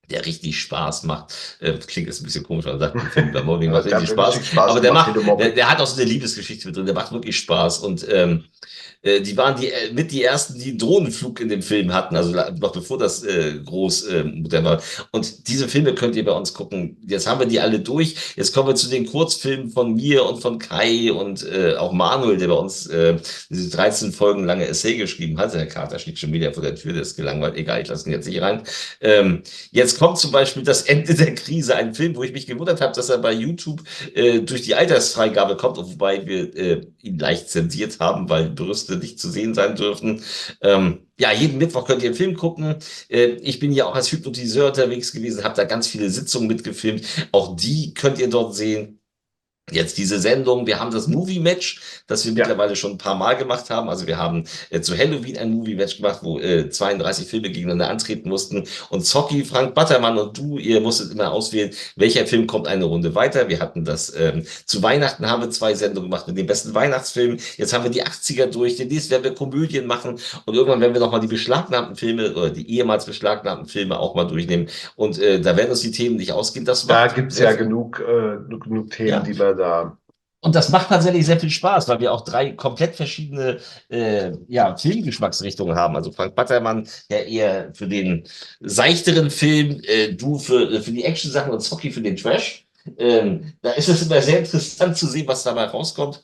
der richtig Spaß macht. Äh, klingt jetzt ein bisschen komisch, man sagt, ein Film über Mobbing macht richtig Spaß, Spaß, aber der macht, der, der, hat auch so eine Liebesgeschichte mit drin, der macht wirklich Spaß und ähm, äh, die waren die äh, mit die ersten, die Drohnenflug in dem Film hatten, also noch bevor das äh, groß äh, war. Und diese Filme könnt ihr bei uns gucken. Jetzt haben wir die alle durch. Jetzt kommen wir zu den Kurzfilmen von mir und von Kai und äh, auch Manuel, der bei uns äh, diese 13 Folgen lange Essay geschrieben hat. Der Kater steht schon wieder vor der Tür, der ist gelangweilt. Egal, ich lasse ihn jetzt nicht rein. Ähm, jetzt kommt zum Beispiel das Ende der Krise, ein Film, wo ich mich gewundert habe, dass er bei YouTube äh, durch die Altersfreigabe kommt, wobei wir äh, ihn leicht zensiert haben, weil Brüste nicht zu sehen sein dürfen. Ähm, ja, jeden Mittwoch könnt ihr einen Film gucken. Äh, ich bin ja auch als Hypnotiseur unterwegs gewesen, habe da ganz viele Sitzungen mitgefilmt. Auch die könnt ihr dort sehen. Jetzt diese Sendung, wir haben das Movie Match, das wir ja. mittlerweile schon ein paar Mal gemacht haben. Also wir haben äh, zu Halloween ein Movie Match gemacht, wo äh, 32 Filme gegeneinander antreten mussten. Und Zocki, Frank Battermann und du, ihr musstet immer auswählen, welcher Film kommt eine Runde weiter. Wir hatten das ähm, zu Weihnachten haben wir zwei Sendungen gemacht mit den besten Weihnachtsfilmen. Jetzt haben wir die 80er durch. Demnächst werden wir Komödien machen und irgendwann werden wir nochmal die beschlagnahmten Filme oder die ehemals beschlagnahmten Filme auch mal durchnehmen. Und äh, da werden uns die Themen nicht ausgehen. Das da gibt's ja genug, äh, genug Themen, ja. die wir da. Und das macht tatsächlich sehr viel Spaß, weil wir auch drei komplett verschiedene äh, ja, Filmgeschmacksrichtungen haben. Also Frank Battermann, der eher für den seichteren Film, äh, du für, für die Action-Sachen und Zocky für den Trash. Ähm, da ist es immer sehr interessant zu sehen, was dabei rauskommt.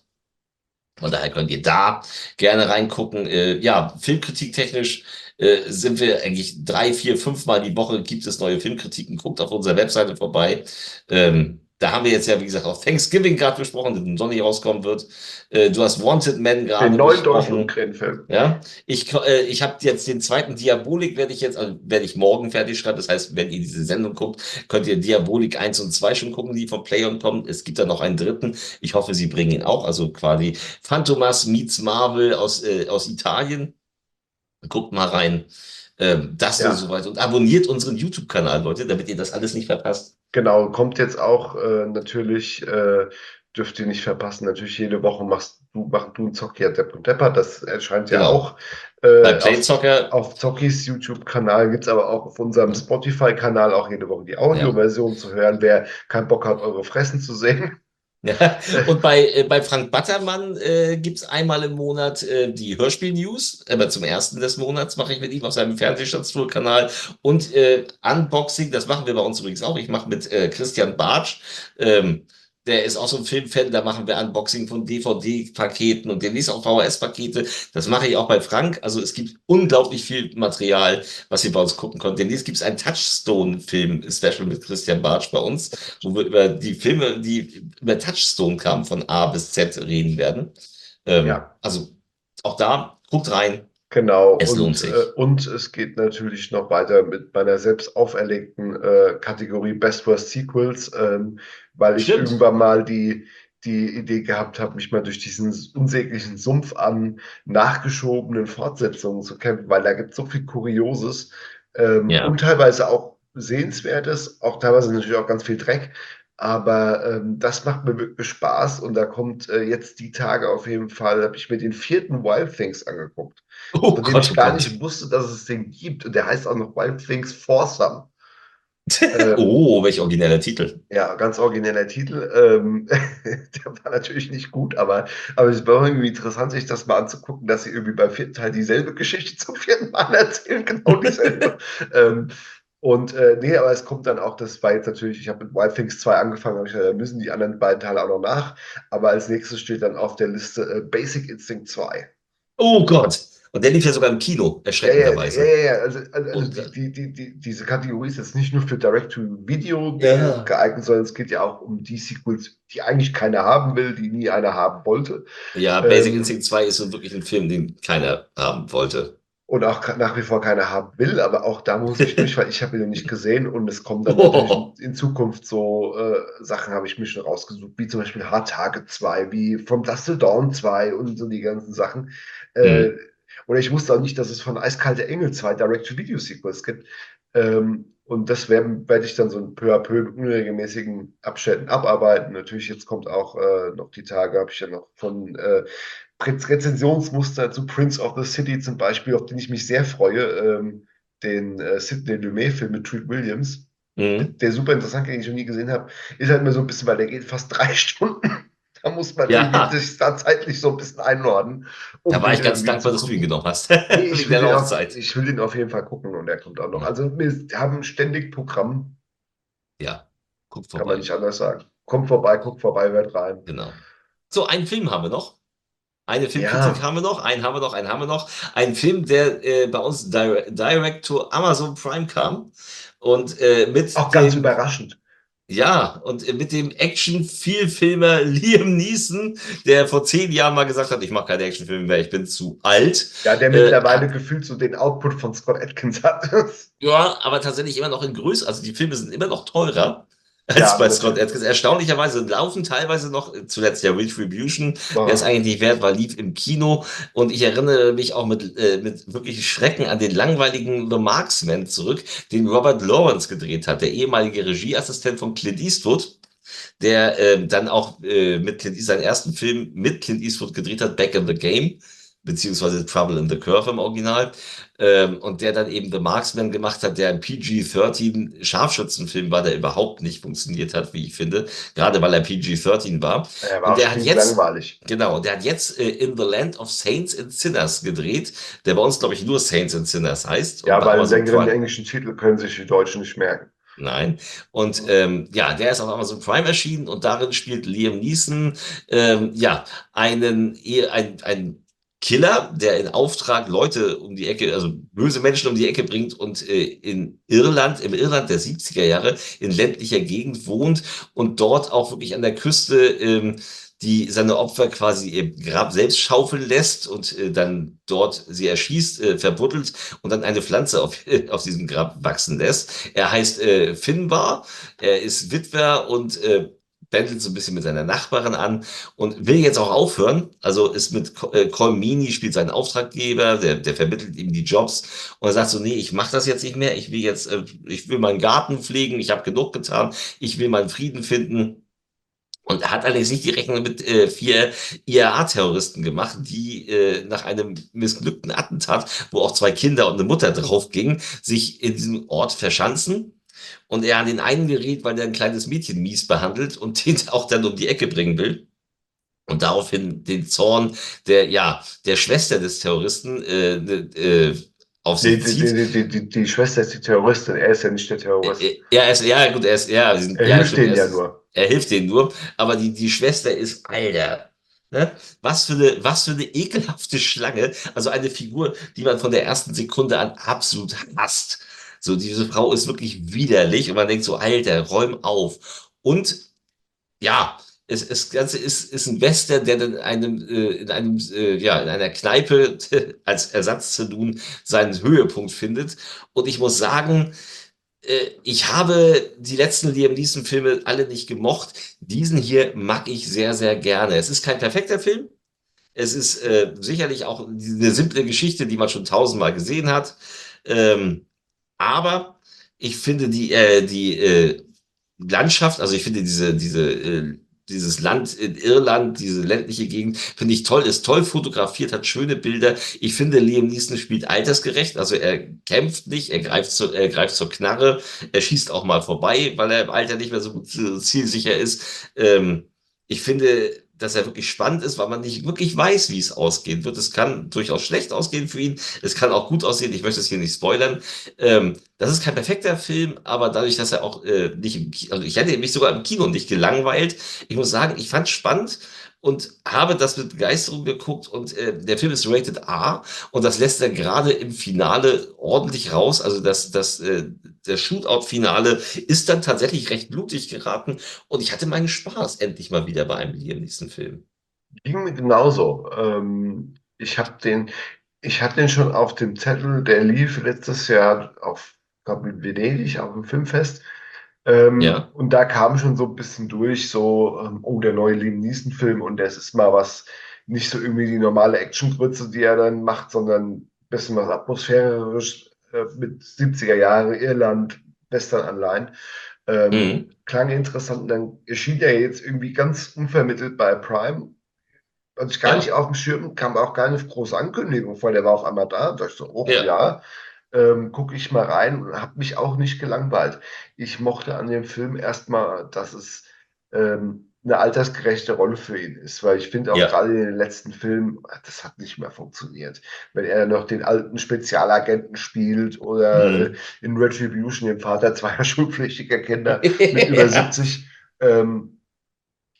Von daher könnt ihr da gerne reingucken. Äh, ja, Filmkritik technisch äh, sind wir eigentlich drei, vier, fünf Mal die Woche gibt es neue Filmkritiken. Guckt auf unserer Webseite vorbei. Ähm, da haben wir jetzt ja, wie gesagt, auch Thanksgiving gerade besprochen, der Sonntag rauskommen wird. Äh, du hast Wanted Man gerade Den neuen deutschen Film. Ja, ich, äh, ich habe jetzt den zweiten Diabolik, werde ich jetzt, also werde ich morgen fertig schreiben. Das heißt, wenn ihr diese Sendung guckt, könnt ihr Diabolik 1 und 2 schon gucken, die von Playon kommen. Es gibt da noch einen dritten. Ich hoffe, sie bringen ihn auch. Also quasi Phantomas meets Marvel aus, äh, aus Italien. Guckt mal rein. Ähm, das ja. soweit. Und abonniert unseren YouTube-Kanal, Leute, damit ihr das alles nicht verpasst. Genau, kommt jetzt auch äh, natürlich, äh, dürft ihr nicht verpassen, natürlich jede Woche machst du, machst du ein Zocker Depp und Depper, das erscheint ja genau. auch äh, auf, auf Zockys YouTube-Kanal, gibt es aber auch auf unserem Spotify-Kanal auch jede Woche die Audioversion ja. zu hören, wer keinen Bock hat, eure Fressen zu sehen. Ja, und bei, äh, bei Frank Battermann äh, gibt einmal im Monat äh, die Hörspiel-News. Aber zum ersten des Monats mache ich mit ihm auf seinem Fernsehstadttour-Kanal. Und äh, Unboxing, das machen wir bei uns übrigens auch. Ich mache mit äh, Christian Bartsch. Ähm, der ist auch so ein Filmfan, da machen wir Unboxing von DVD-Paketen und demnächst auch VHS-Pakete. Das mache ich auch bei Frank. Also es gibt unglaublich viel Material, was ihr bei uns gucken könnt. Demnächst gibt es ein Touchstone-Film-Special mit Christian Bartsch bei uns, wo wir über die Filme, die über Touchstone kamen, von A bis Z reden werden. Ähm, ja. Also auch da, guckt rein, Genau. Es lohnt sich. Äh, und es geht natürlich noch weiter mit meiner selbst auferlegten äh, Kategorie Best Worst Sequels, ähm, weil ich Stimmt. irgendwann mal die, die Idee gehabt habe, mich mal durch diesen unsäglichen Sumpf an nachgeschobenen Fortsetzungen zu kämpfen, weil da gibt es so viel Kurioses ähm, ja. und teilweise auch Sehenswertes, auch teilweise natürlich auch ganz viel Dreck. Aber ähm, das macht mir wirklich Spaß und da kommt äh, jetzt die Tage auf jeden Fall, habe ich mir den vierten Wild Things angeguckt, Oh von dem Gott, ich oh gar Gott. nicht wusste, dass es den gibt. Und der heißt auch noch Wild Things Foursome. Ähm, Oh, welch origineller Titel. ja, ganz origineller Titel. Ähm, der war natürlich nicht gut, aber, aber es war irgendwie interessant, sich das mal anzugucken, dass sie irgendwie beim vierten Teil dieselbe Geschichte zum vierten Mal erzählen, genau dieselbe. ähm, und äh, nee, aber es kommt dann auch, das war jetzt natürlich, ich habe mit Wild Things 2 angefangen, habe ich gesagt, da müssen die anderen beiden Teile auch noch nach. Aber als nächstes steht dann auf der Liste äh, Basic Instinct 2. Oh Gott. Und der lief ja sogar im Kino, Ja, ja, ja, erschreckenderweise. ja, ja. Also, also, also die, die, die, diese Kategorie ist jetzt nicht nur für Direct-to-Video Ja. geeignet, sondern es geht ja auch um die Sequels, die eigentlich keiner haben will, die nie einer haben wollte. Ja, Basic Ähm, Instinct 2 ist so wirklich ein Film, den keiner haben wollte. Und auch nach wie vor keiner haben will, aber auch da muss ich mich, weil ich habe ihn noch nicht gesehen und es kommen dann Oh. in, Zukunft so äh, Sachen, habe ich mir schon rausgesucht, wie zum Beispiel Hard Target 2, wie From Dust Till Dawn 2 und so die ganzen Sachen. Äh, Hm. oder ich wusste auch nicht, dass es von Eiskalte Engel 2 Direct-to-Video-Sequels gibt. Ähm, und das werde werd ich dann so peu à peu in unregelmäßigen Abständen abarbeiten. Natürlich, jetzt kommt auch äh, noch die Tage, habe ich ja noch von äh, Rezensionsmuster zu Prince of the City zum Beispiel, auf den ich mich sehr freue, ähm, den äh, Sidney Lumet-Film mit Treat Williams, Mhm. der super interessant, den ich noch nie gesehen habe, ist halt immer so ein bisschen, weil der geht fast drei Stunden. Da muss man Ja. sich da zeitlich so ein bisschen einordnen. um Da war ich ganz dankbar, dass du ihn genommen hast. Nee, ich, will Laufzeit. ich will den auf jeden Fall gucken und der kommt auch noch. Also wir haben ständig Programm, Ja, guck kann man vorbei. nicht anders sagen. Kommt vorbei, guckt vorbei, hört rein. Genau. So, einen Film haben wir noch. Eine Filmkritik Ja. haben wir noch, einen haben wir noch, einen haben wir noch. Ein Film, der äh, bei uns dire direct to Amazon Prime kam und äh, mit Auch ganz dem, überraschend. ja, und äh, mit dem Action-Vielfilmer Liam Neeson, der vor zehn Jahren mal gesagt hat, ich mache keine Actionfilme mehr, ich bin zu alt. Ja, der Äh, mittlerweile gefühlt so den Output von Scott Atkins hat. Ja, aber tatsächlich immer noch in Größe. Also die Filme sind immer noch teurer als Ja, bei Scott Atkins. Erstaunlicherweise laufen teilweise noch, äh, zuletzt ja Retribution, Oh. der es eigentlich nicht wert war, lief im Kino. Und ich erinnere mich auch mit, äh, mit wirklich Schrecken an den langweiligen The Marksman zurück, den Robert Lawrence gedreht hat, der ehemalige Regieassistent von Clint Eastwood. Der ähm, dann auch äh, mit Clint Eastwood seinen ersten Film mit Clint Eastwood gedreht hat, Back in the Game, beziehungsweise Trouble in the Curve im Original. Ähm, und der dann eben The Marksman gemacht hat, der ein PG-13 Scharfschützenfilm war, der überhaupt nicht funktioniert hat, wie ich finde, gerade weil er PG-13 war. Er war Und der hat jetzt- langweilig. Genau, der hat jetzt äh, In the Land of Saints and Sinners gedreht, der bei uns, glaube ich, nur Saints and Sinners heißt. Ja, weil Amazon den, englischen Titel können sich die Deutschen nicht merken. Nein. Und ähm, ja, der ist auf Amazon Prime erschienen und darin spielt Liam Neeson ähm, ja einen eher ein, ein Killer, der in Auftrag Leute um die Ecke, also böse Menschen um die Ecke bringt und äh, in Irland, im Irland der 70er Jahre in ländlicher Gegend wohnt und dort auch wirklich an der Küste ähm, die seine Opfer quasi ihr Grab selbst schaufeln lässt und äh, dann dort sie erschießt, äh, verbuddelt und dann eine Pflanze auf, auf diesem Grab wachsen lässt. Er heißt äh, Finbar, er ist Witwer und äh, bändelt so ein bisschen mit seiner Nachbarin an und will jetzt auch aufhören. Also ist mit Co- äh, Colmini spielt seinen Auftraggeber, der, der vermittelt ihm die Jobs und er sagt so, nee, ich mache das jetzt nicht mehr. Ich will jetzt, äh, ich will meinen Garten pflegen. Ich habe genug getan. Ich will meinen Frieden finden. Und hat allerdings nicht die Rechnung mit äh, vier IRA-Terroristen gemacht, die äh, nach einem missglückten Attentat, wo auch zwei Kinder und eine Mutter draufgingen, sich in diesem Ort verschanzen. Und er an den einen gerät, weil er ein kleines Mädchen mies behandelt und den auch dann um die Ecke bringen will. Und daraufhin den Zorn der, ja, der Schwester des Terroristen äh, äh, auf Die, sich die, zieht. die, die, die, Schwester ist die Terroristin, er ist ja nicht der Terrorist. Äh, Ja, er ist, ja, gut, er ist, ja, sind, Er ja, hilft stimmt, denen ja nur. Er hilft denen nur, aber die, die Schwester ist, Alter, ne? Was für eine, was für eine ekelhafte Schlange. Also eine Figur, die man von der ersten Sekunde an absolut hasst. So, diese Frau ist wirklich widerlich und man denkt so, Alter, räum auf. Und, ja, es, es Ganze ist, ist ein Western, der dann in einem, äh, in einem, äh, ja, in einer Kneipe als Ersatz zu tun seinen Höhepunkt findet. Und ich muss sagen, äh, ich habe die letzten Liam Neeson Filme alle nicht gemocht. Diesen hier mag ich sehr, sehr gerne. Es ist kein perfekter Film. Es ist äh, sicherlich auch eine simple Geschichte, die man schon tausendmal gesehen hat. Ähm, aber ich finde die, äh, die, äh, Landschaft, also ich finde diese, diese, äh, dieses Land in Irland, diese ländliche Gegend, finde ich toll, ist toll fotografiert, hat schöne Bilder. Ich finde, Liam Neeson spielt altersgerecht, also er kämpft nicht, er greift, zu, er greift zur Knarre, er schießt auch mal vorbei, weil er im Alter nicht mehr so zielsicher ist. Ähm, ich finde, dass er wirklich spannend ist, weil man nicht wirklich weiß, wie es ausgehen wird. Es kann durchaus schlecht ausgehen für ihn. Es kann auch gut aussehen. Ich möchte es hier nicht spoilern. Ähm, das ist kein perfekter Film, aber dadurch, dass er auch äh, nicht also ich hätte mich sogar im Kino nicht gelangweilt. Ich muss sagen, ich fand es spannend und habe das mit Begeisterung geguckt und äh, der Film ist rated A und das lässt er gerade im Finale ordentlich raus. Also das, das, äh, der Shootout-Finale ist dann tatsächlich recht blutig geraten und ich hatte meinen Spaß endlich mal wieder bei einem Liam Neeson Film. Ging mir genauso. Ähm, ich habe den, ich hatte den schon auf dem Zettel, der lief letztes Jahr auf, glaube in Venedig auf dem Filmfest. Ähm, Ja, und da kam schon so ein bisschen durch, so, ähm, oh, der neue Liam Neeson-Film und das ist mal was, nicht so irgendwie die normale Actiongrütze, die er dann macht, sondern ein bisschen was atmosphärisch äh, mit 70er Jahre Irland, Western-Anleihen. Ähm, mhm. klang interessant und dann erschien er jetzt irgendwie ganz unvermittelt bei Prime. Hatte ich gar nicht ja, auf dem Schirm, kam auch gar nicht große Ankündigung vor, der war auf einmal da. Da dachte ich so, oh ja, ja, ähm, gucke ich mal rein und habe mich auch nicht gelangweilt. Ich mochte an dem Film erstmal, dass es ähm, eine altersgerechte Rolle für ihn ist, weil ich finde auch ja, gerade in den letzten Filmen, das hat nicht mehr funktioniert. Wenn er noch den alten Spezialagenten spielt oder mhm. in Retribution den Vater zweier schulpflichtiger Kinder mit über ja, 70, ähm,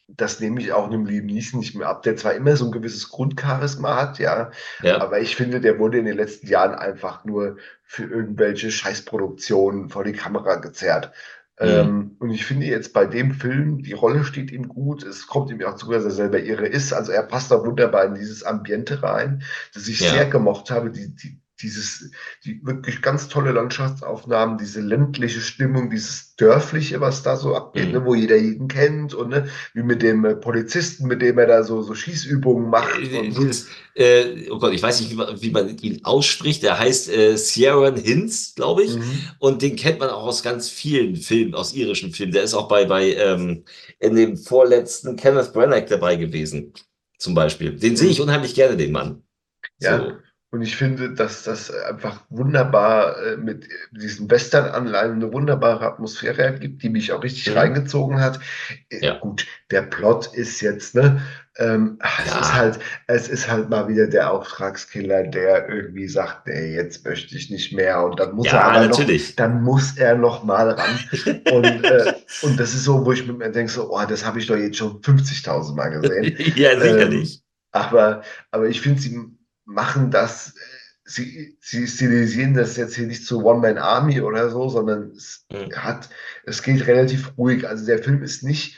das nehme ich auch einem Liam Neeson nicht mehr ab, der zwar immer so ein gewisses Grundcharisma hat, ja, ja, aber ich finde, der wurde in den letzten Jahren einfach nur für irgendwelche Scheißproduktionen vor die Kamera gezerrt. mhm. Ähm, und ich finde jetzt bei dem Film, die Rolle steht ihm gut, es kommt ihm auch zu, dass er selber irre ist, also er passt da wunderbar in dieses Ambiente rein, das ich sehr ja, gemocht habe, die, die, dieses, die wirklich ganz tolle Landschaftsaufnahmen, diese ländliche Stimmung, dieses Dörfliche, was da so abgeht, ne, mhm. wo jeder jeden kennt und ne, wie mit dem äh, Polizisten, mit dem er da so, so Schießübungen macht Äh, Dieses, äh, oh Gott, ich weiß nicht, wie man, wie man ihn ausspricht. Der heißt äh, Ciaran Hinds, glaube ich. mhm. Und den kennt man auch aus ganz vielen Filmen, aus irischen Filmen. Der ist auch bei, bei ähm, in dem vorletzten Kenneth Branagh dabei gewesen, zum Beispiel. Den sehe ich Mhm. unheimlich gerne, den Mann. Ja, So. Und ich finde, dass das einfach wunderbar äh, mit diesen Western-Anleihen eine wunderbare Atmosphäre ergibt, die mich auch richtig Mhm. reingezogen hat. Äh, Ja. gut, der Plot ist jetzt, ne, ähm, es ist Ja. halt, es ist halt mal wieder der Auftragskiller, der irgendwie sagt, nee, jetzt möchte ich nicht mehr. Und dann muss er Ja, aber noch, natürlich. dann muss er noch mal ran. Und, äh, und das ist so, wo ich mir denke, so, oh, das habe ich doch jetzt schon 50.000 Mal gesehen. Ja, Ähm, sicherlich. aber, aber ich finde, sie machen das, äh, sie, sie stilisieren das jetzt hier nicht zu One-Man-Army oder so, sondern es Mhm. hat, es geht relativ ruhig. Also der Film ist nicht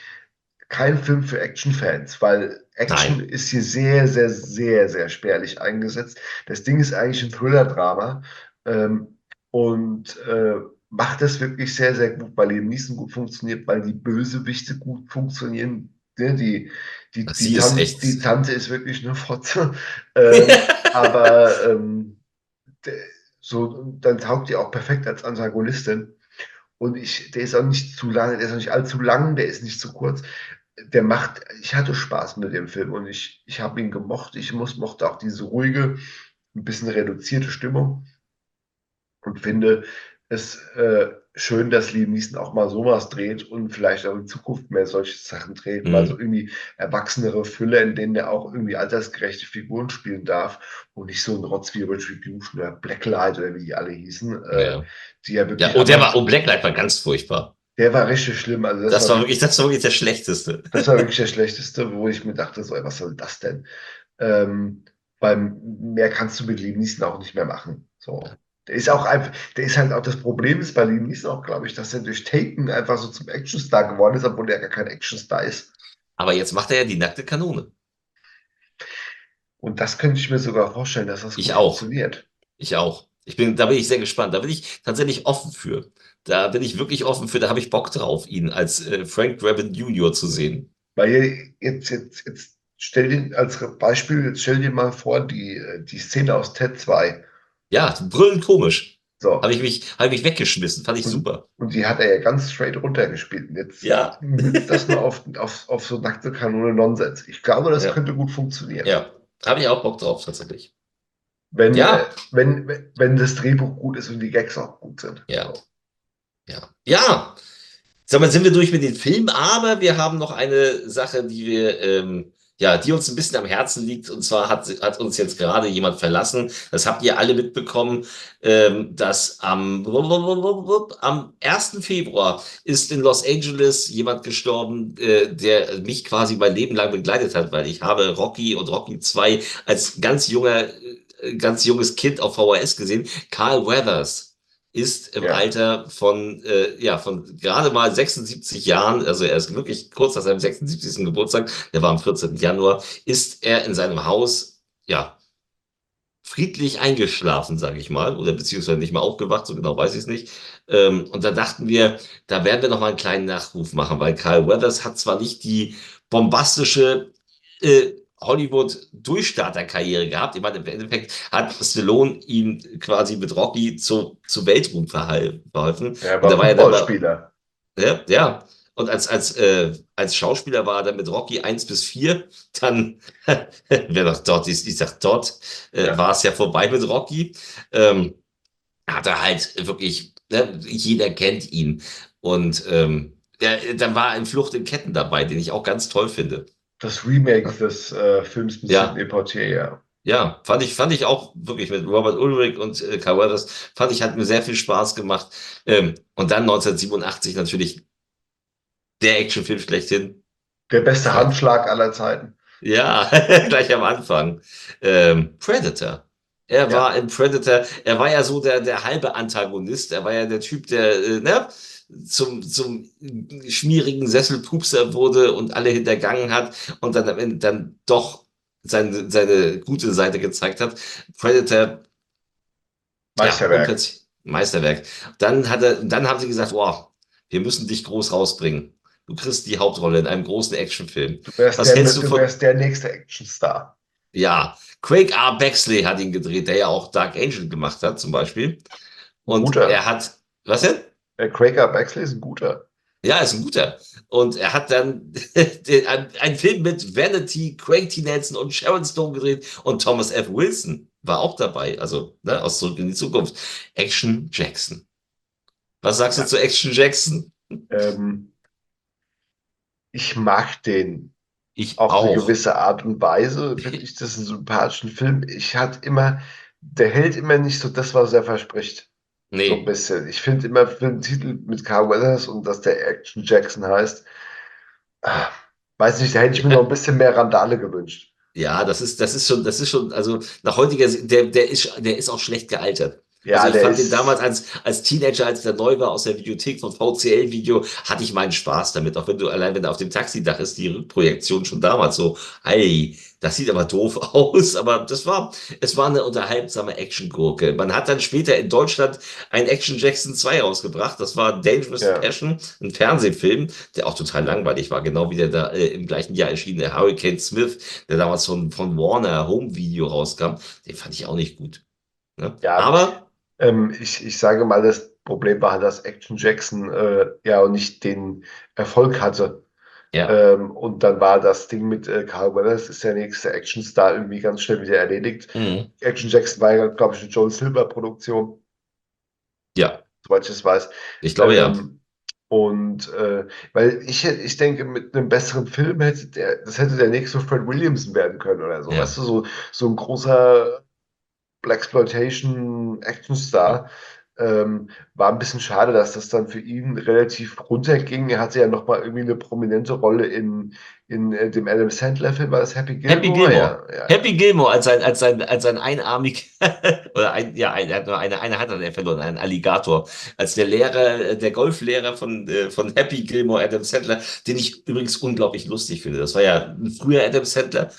kein Film für Action-Fans, weil Action Nein. ist hier sehr, sehr, sehr, sehr spärlich eingesetzt. Das Ding ist eigentlich ein Thriller-Drama ähm, und äh, macht das wirklich sehr, sehr gut, weil Liam Neeson gut funktioniert, weil die Bösewichte gut funktionieren. Ne? Die, die, die, Sie ist Tan die echt. Tante ist wirklich eine Fotze, ähm, aber ähm, so, dann taugt die auch perfekt als Antagonistin. Und ich, der ist auch nicht zu lang, der ist auch nicht allzu lang, der ist nicht zu kurz. Der macht, ich hatte Spaß mit dem Film und ich, ich habe ihn gemocht. Ich muss, mochte auch diese ruhige, ein bisschen reduzierte Stimmung und finde es äh, schön, dass Liam Neeson auch mal sowas dreht und vielleicht auch in Zukunft mehr solche Sachen dreht, mal so Mhm. irgendwie erwachsenere Fülle, in denen er auch irgendwie altersgerechte Figuren spielen darf und nicht so ein Rotz wie Retribution oder Blacklight oder wie die alle hießen, äh, Ja. die ja Ja, wirklich oh, der war, oh, Blacklight war ganz furchtbar. der war richtig schlimm. Also das Das war wirklich, das war wirklich der schlechteste. das war wirklich der schlechteste, wo ich mir dachte, so, ey, was soll das denn? Ähm, weil mehr kannst du mit Liam Neeson auch nicht mehr machen. So. Der ist auch einfach, der ist halt auch das Problem ist bei Liam Neeson auch, glaube ich, dass er durch Taken einfach so zum Actionstar geworden ist, obwohl er gar kein Actionstar ist. Aber jetzt macht er ja die nackte Kanone. Und das könnte ich mir sogar vorstellen, dass das Ich auch. funktioniert. Ich auch. Ich bin, da bin ich sehr gespannt. Da bin ich tatsächlich offen für. Da bin ich wirklich offen für. Da habe ich Bock drauf, ihn als äh, Frank Drebin Jr. zu sehen. Weil jetzt, jetzt, jetzt stell dir als Beispiel, jetzt stell dir mal vor, die, die Szene aus Ted 2. Ja, brüllend komisch. So. Habe ich, mich, hab ich mich weggeschmissen, fand ich und, super. Und die hat er ja ganz straight runtergespielt. Und jetzt ja. das nur auf, auf, auf so nackte Kanone Nonsens. Ich glaube, das ja. könnte gut funktionieren. Ja, habe ich auch Bock drauf, tatsächlich. Wenn, ja. Äh, wenn, wenn das Drehbuch gut ist und die Gags auch gut sind. Ja. Ja. Ja. Sag mal, sind wir durch mit den Filmen, aber wir haben noch eine Sache, die wir ähm, ja, die uns ein bisschen am Herzen liegt. Und zwar hat, hat uns jetzt gerade jemand verlassen. Das habt ihr alle mitbekommen, ähm, dass am, am 1. Februar ist in Los Angeles jemand gestorben, äh, der mich quasi mein Leben lang begleitet hat, weil ich habe Rocky und Rocky 2 als ganz junger, äh, ganz junges Kind auf VHS gesehen. Carl Weathers ist im ja. Alter von, äh, ja, von gerade mal 76 Jahren, also er ist wirklich kurz nach seinem 76. Geburtstag, der war am 14. Januar, ist er in seinem Haus, ja, friedlich eingeschlafen, sage ich mal, oder beziehungsweise nicht mal aufgewacht, so genau weiß ich es nicht. Ähm, und da dachten wir, da werden wir noch mal einen kleinen Nachruf machen, weil Kyle Weathers hat zwar nicht die bombastische äh, Hollywood-Durchstarterkarriere gehabt. Ich meine, im Endeffekt hat Stallone ihm quasi mit Rocky zu, zu Weltruhm verholfen. Er war Fußballspieler. Ja, ja. Und als, als, äh, als Schauspieler war er dann mit Rocky 1 bis 4. Dann, wer noch dort ist, ich sag dort, äh, ja. war es ja vorbei mit Rocky. Ähm, hat er halt wirklich, ne, jeder kennt ihn. Und ähm, der, dann war ein Flucht in Ketten dabei, den ich auch ganz toll finde. Das Remake des äh, Films mit ja. Sidney Poitier, ja. Ja, fand ich, fand ich auch wirklich mit Robert Ulrich und äh, Carruthers, fand ich, hat mir sehr viel Spaß gemacht. Ähm, und dann 1987 natürlich der Actionfilm schlechthin. Der beste Handschlag aller Zeiten. Ja, gleich am Anfang. Ähm, Predator. Er war ja. im Predator, er war ja so der, der halbe Antagonist, er war ja der Typ, der, äh, ne, zum, zum schmierigen Sesselpupser wurde und alle hintergangen hat und dann am Ende dann doch seine, seine gute Seite gezeigt hat. Predator. Meisterwerk. Ja, Meisterwerk. Dann hat er, dann haben sie gesagt, wow, wir müssen dich groß rausbringen. Du kriegst die Hauptrolle in einem großen Actionfilm. Du wärst, Was der, du, du wärst der nächste Actionstar. Ja, Craig R. Baxley hat ihn gedreht, der ja auch Dark Angel gemacht hat, zum Beispiel. Und Guter. er hat, was denn? Der Quaker Baxley ist ein guter. Ja, ist ein guter. Und er hat dann einen Film mit Vanity, Craig T. Nelson und Sharon Stone gedreht und Thomas F. Wilson war auch dabei. Also ne, aus Zurück in die Zukunft. Action Jackson. Was sagst ja. du zu Action Jackson? Ähm, ich mag den. Ich auf auch. eine gewisse Art und Weise. Finde ich das einen sympathischen Film. Ich hatte immer, der hält immer nicht so das, was er verspricht. Nee. So ein bisschen. Ich finde immer für den Titel mit Carl Weathers und dass der Action Jackson heißt, ah, weiß nicht, da hätte ich mir noch ein bisschen mehr Randale gewünscht. Ja, das ist, das ist schon, das ist schon, also nach heutiger, der, der ist, der ist auch schlecht gealtert. Ja, also ich fand den damals als, als Teenager, als der neu war aus der Videothek von VCL-Video, hatte ich meinen Spaß damit. Auch wenn du allein, wenn er auf dem Taxidach ist, die Rückprojektion schon damals so, hey, das sieht aber doof aus. Aber das war, es war eine unterhaltsame Action-Gurke. Man hat dann später in Deutschland ein Action Jackson 2 rausgebracht. Das war Dangerous ja. Passion, ein Fernsehfilm, der auch total langweilig war. Genau wie der da äh, im gleichen Jahr erschienene Hurricane Smith, der damals von, von Warner Home Video rauskam. Den fand ich auch nicht gut. Ne? Ja, aber ähm, ich, ich sage mal, das Problem war, dass Action Jackson äh, ja auch nicht den Erfolg hatte. Ja. Ähm, und dann war das Ding mit äh, Carl Weathers, ist der nächste Actionstar, irgendwie ganz schnell wieder erledigt. Mhm. Action Jackson war ja, glaube ich, eine Joel Silver-Produktion. Ja. Soweit ich es weiß. Ich glaube, ähm, ja. Und äh, weil ich, ich denke, mit einem besseren Film hätte der, das hätte der nächste Fred Williamson werden können oder so. Ja. Weißt du, so, so ein großer Blaxploitation Actionstar. Ähm, war ein bisschen schade, dass das dann für ihn relativ runterging. Er hatte ja noch mal irgendwie eine prominente Rolle in, in äh, dem Adam Sandler-Film, war das Happy Gilmore? Happy Gilmore, ja, ja. Happy Gilmore als ein, als ein, als ein einarmig, oder ein, ja, ein, er hat nur eine, eine hat er verloren, ein Alligator. Als der Lehrer, der Golflehrer von, äh, von Happy Gilmore, Adam Sandler, den ich übrigens unglaublich lustig finde. Das war ja ein früher Adam Sandler.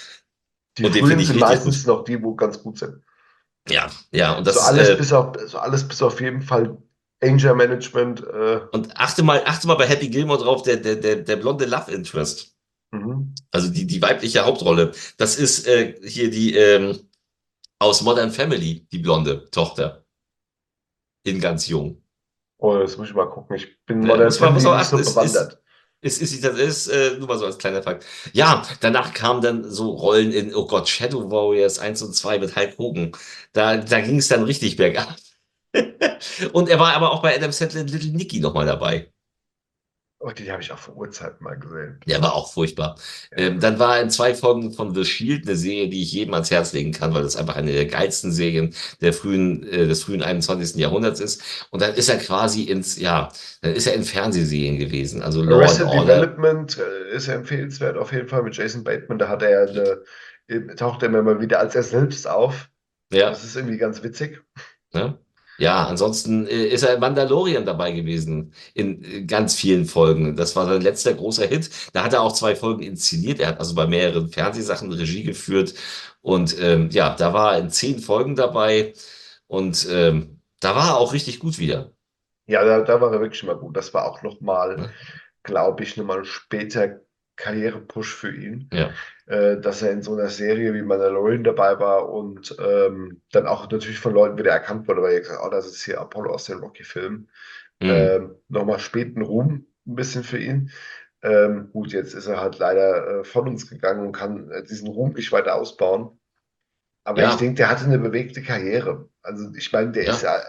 Die und frühen sind meistens gut. noch die, wo ganz gut sind. Ja, ja, und das so alles, äh, bis auf, so alles bis auf jeden Fall Anger Management. Äh. Und achte mal, achte mal bei Happy Gilmore drauf, der, der, der, der blonde Love Interest. Mhm. Also die, die weibliche Hauptrolle. Das ist äh, hier die ähm, aus Modern Family, die blonde Tochter. in ganz jung. Oh, das muss ich mal gucken. Ich bin Ja, Modern muss Family nicht so es ist- bewandert. Es ist, das ist äh, nur mal so als kleiner Fakt. Ja, danach kamen dann so Rollen in, oh Gott, Shadow Warriors 1 und 2 mit Hulk Hogan. Da, da ging es dann richtig bergab. und er war aber auch bei Adam Sandler Little Nicky nochmal dabei. Oh, die habe ich auch vor Urzeiten mal gesehen. Der war auch furchtbar. Ähm, dann war in zwei Folgen von The Shield, eine Serie, die ich jedem ans Herz legen kann, weil das einfach eine der geilsten Serien der frühen, äh, des frühen 21. Jahrhunderts ist. Und dann ist er quasi ins, ja, dann ist er in Fernsehserien gewesen. Also Law Arrested. Development äh, ist ja empfehlenswert auf jeden Fall mit Jason Bateman. Da hat er ja eine, taucht er immer mal wieder als er selbst auf. Ja. Das ist irgendwie ganz witzig. Ne? Ja, ansonsten äh, ist er in Mandalorian dabei gewesen, in äh, ganz vielen Folgen. Das war sein letzter großer Hit. Da hat er auch zwei Folgen inszeniert. Er hat also bei mehreren Fernsehsachen Regie geführt. Und ähm, ja, da war er in zehn Folgen dabei. Und ähm, da war er auch richtig gut wieder. Ja, da, da war er wirklich mal gut. Das war auch nochmal, Ja. glaube ich, nochmal später Karrierepush für ihn. Ja, äh, dass er in so einer Serie wie Mandalorian dabei war und ähm, dann auch natürlich von Leuten wieder erkannt wurde, weil er gesagt hat, oh, das ist hier Apollo aus den Rocky-Filmen. Mhm. Ähm, nochmal späten Ruhm ein bisschen für ihn. Ähm, gut, jetzt ist er halt leider äh, von uns gegangen und kann äh, diesen Ruhm nicht weiter ausbauen. Aber Ja. ich denke, der hatte eine bewegte Karriere. Also ich meine, der Ja. ist ja,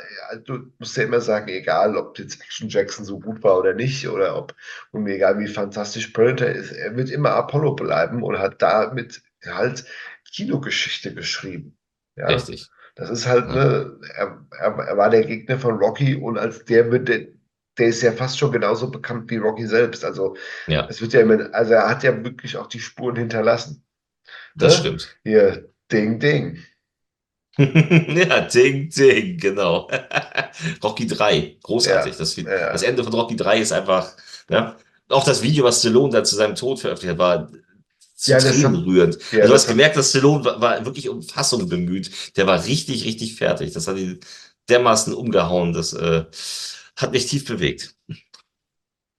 du musst ja immer sagen, egal ob jetzt Action Jackson so gut war oder nicht, oder ob, und egal wie fantastisch Predator ist, er wird immer Apollo bleiben und hat damit halt Kinogeschichte geschrieben. Ja, richtig. das ist halt, ne, er, er, er war der Gegner von Rocky und als der wird der, der ist ja fast schon genauso bekannt wie Rocky selbst. Also Ja, es wird ja immer, also er hat ja wirklich auch die Spuren hinterlassen. das Ne? stimmt. Hier, Ding, Ding. ja, Ding, Ding, genau. Rocky 3, großartig. Ja, Das, ja. das Ende von Rocky 3 ist einfach, ja. Auch das Video, was Stallone dann zu seinem Tod veröffentlicht hat, war zu Ja, Tränen rührend. ja, also du hast hat- gemerkt, dass Stallone war, war wirklich um Fassung bemüht. Der war richtig, richtig fertig. Das hat ihn dermaßen umgehauen. Das äh, hat mich tief bewegt.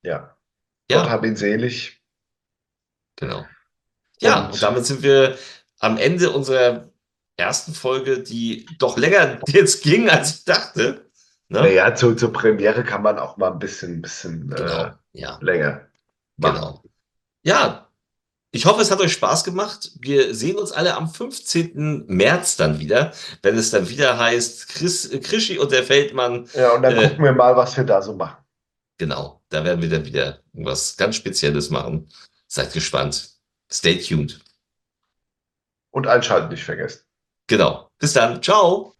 Ja. Gott Ja, hab ihn selig. genau. Ja, Und- und damit sind wir am Ende unserer ersten Folge, die doch länger jetzt ging, als ich dachte. Ne? Naja, zu, zur Premiere kann man auch mal ein bisschen, bisschen Genau. äh, Ja. länger machen. Genau. Ja, ich hoffe, es hat euch Spaß gemacht. Wir sehen uns alle am 15. März dann wieder, wenn es dann wieder heißt, Chris, äh, Krischi und der Feldmann. Ja, und dann Äh. gucken wir mal, was wir da so machen. Genau, da werden wir dann wieder was ganz Spezielles machen. Seid gespannt. Stay tuned. Und einschalten nicht vergessen. Genau. Bis dann. Ciao.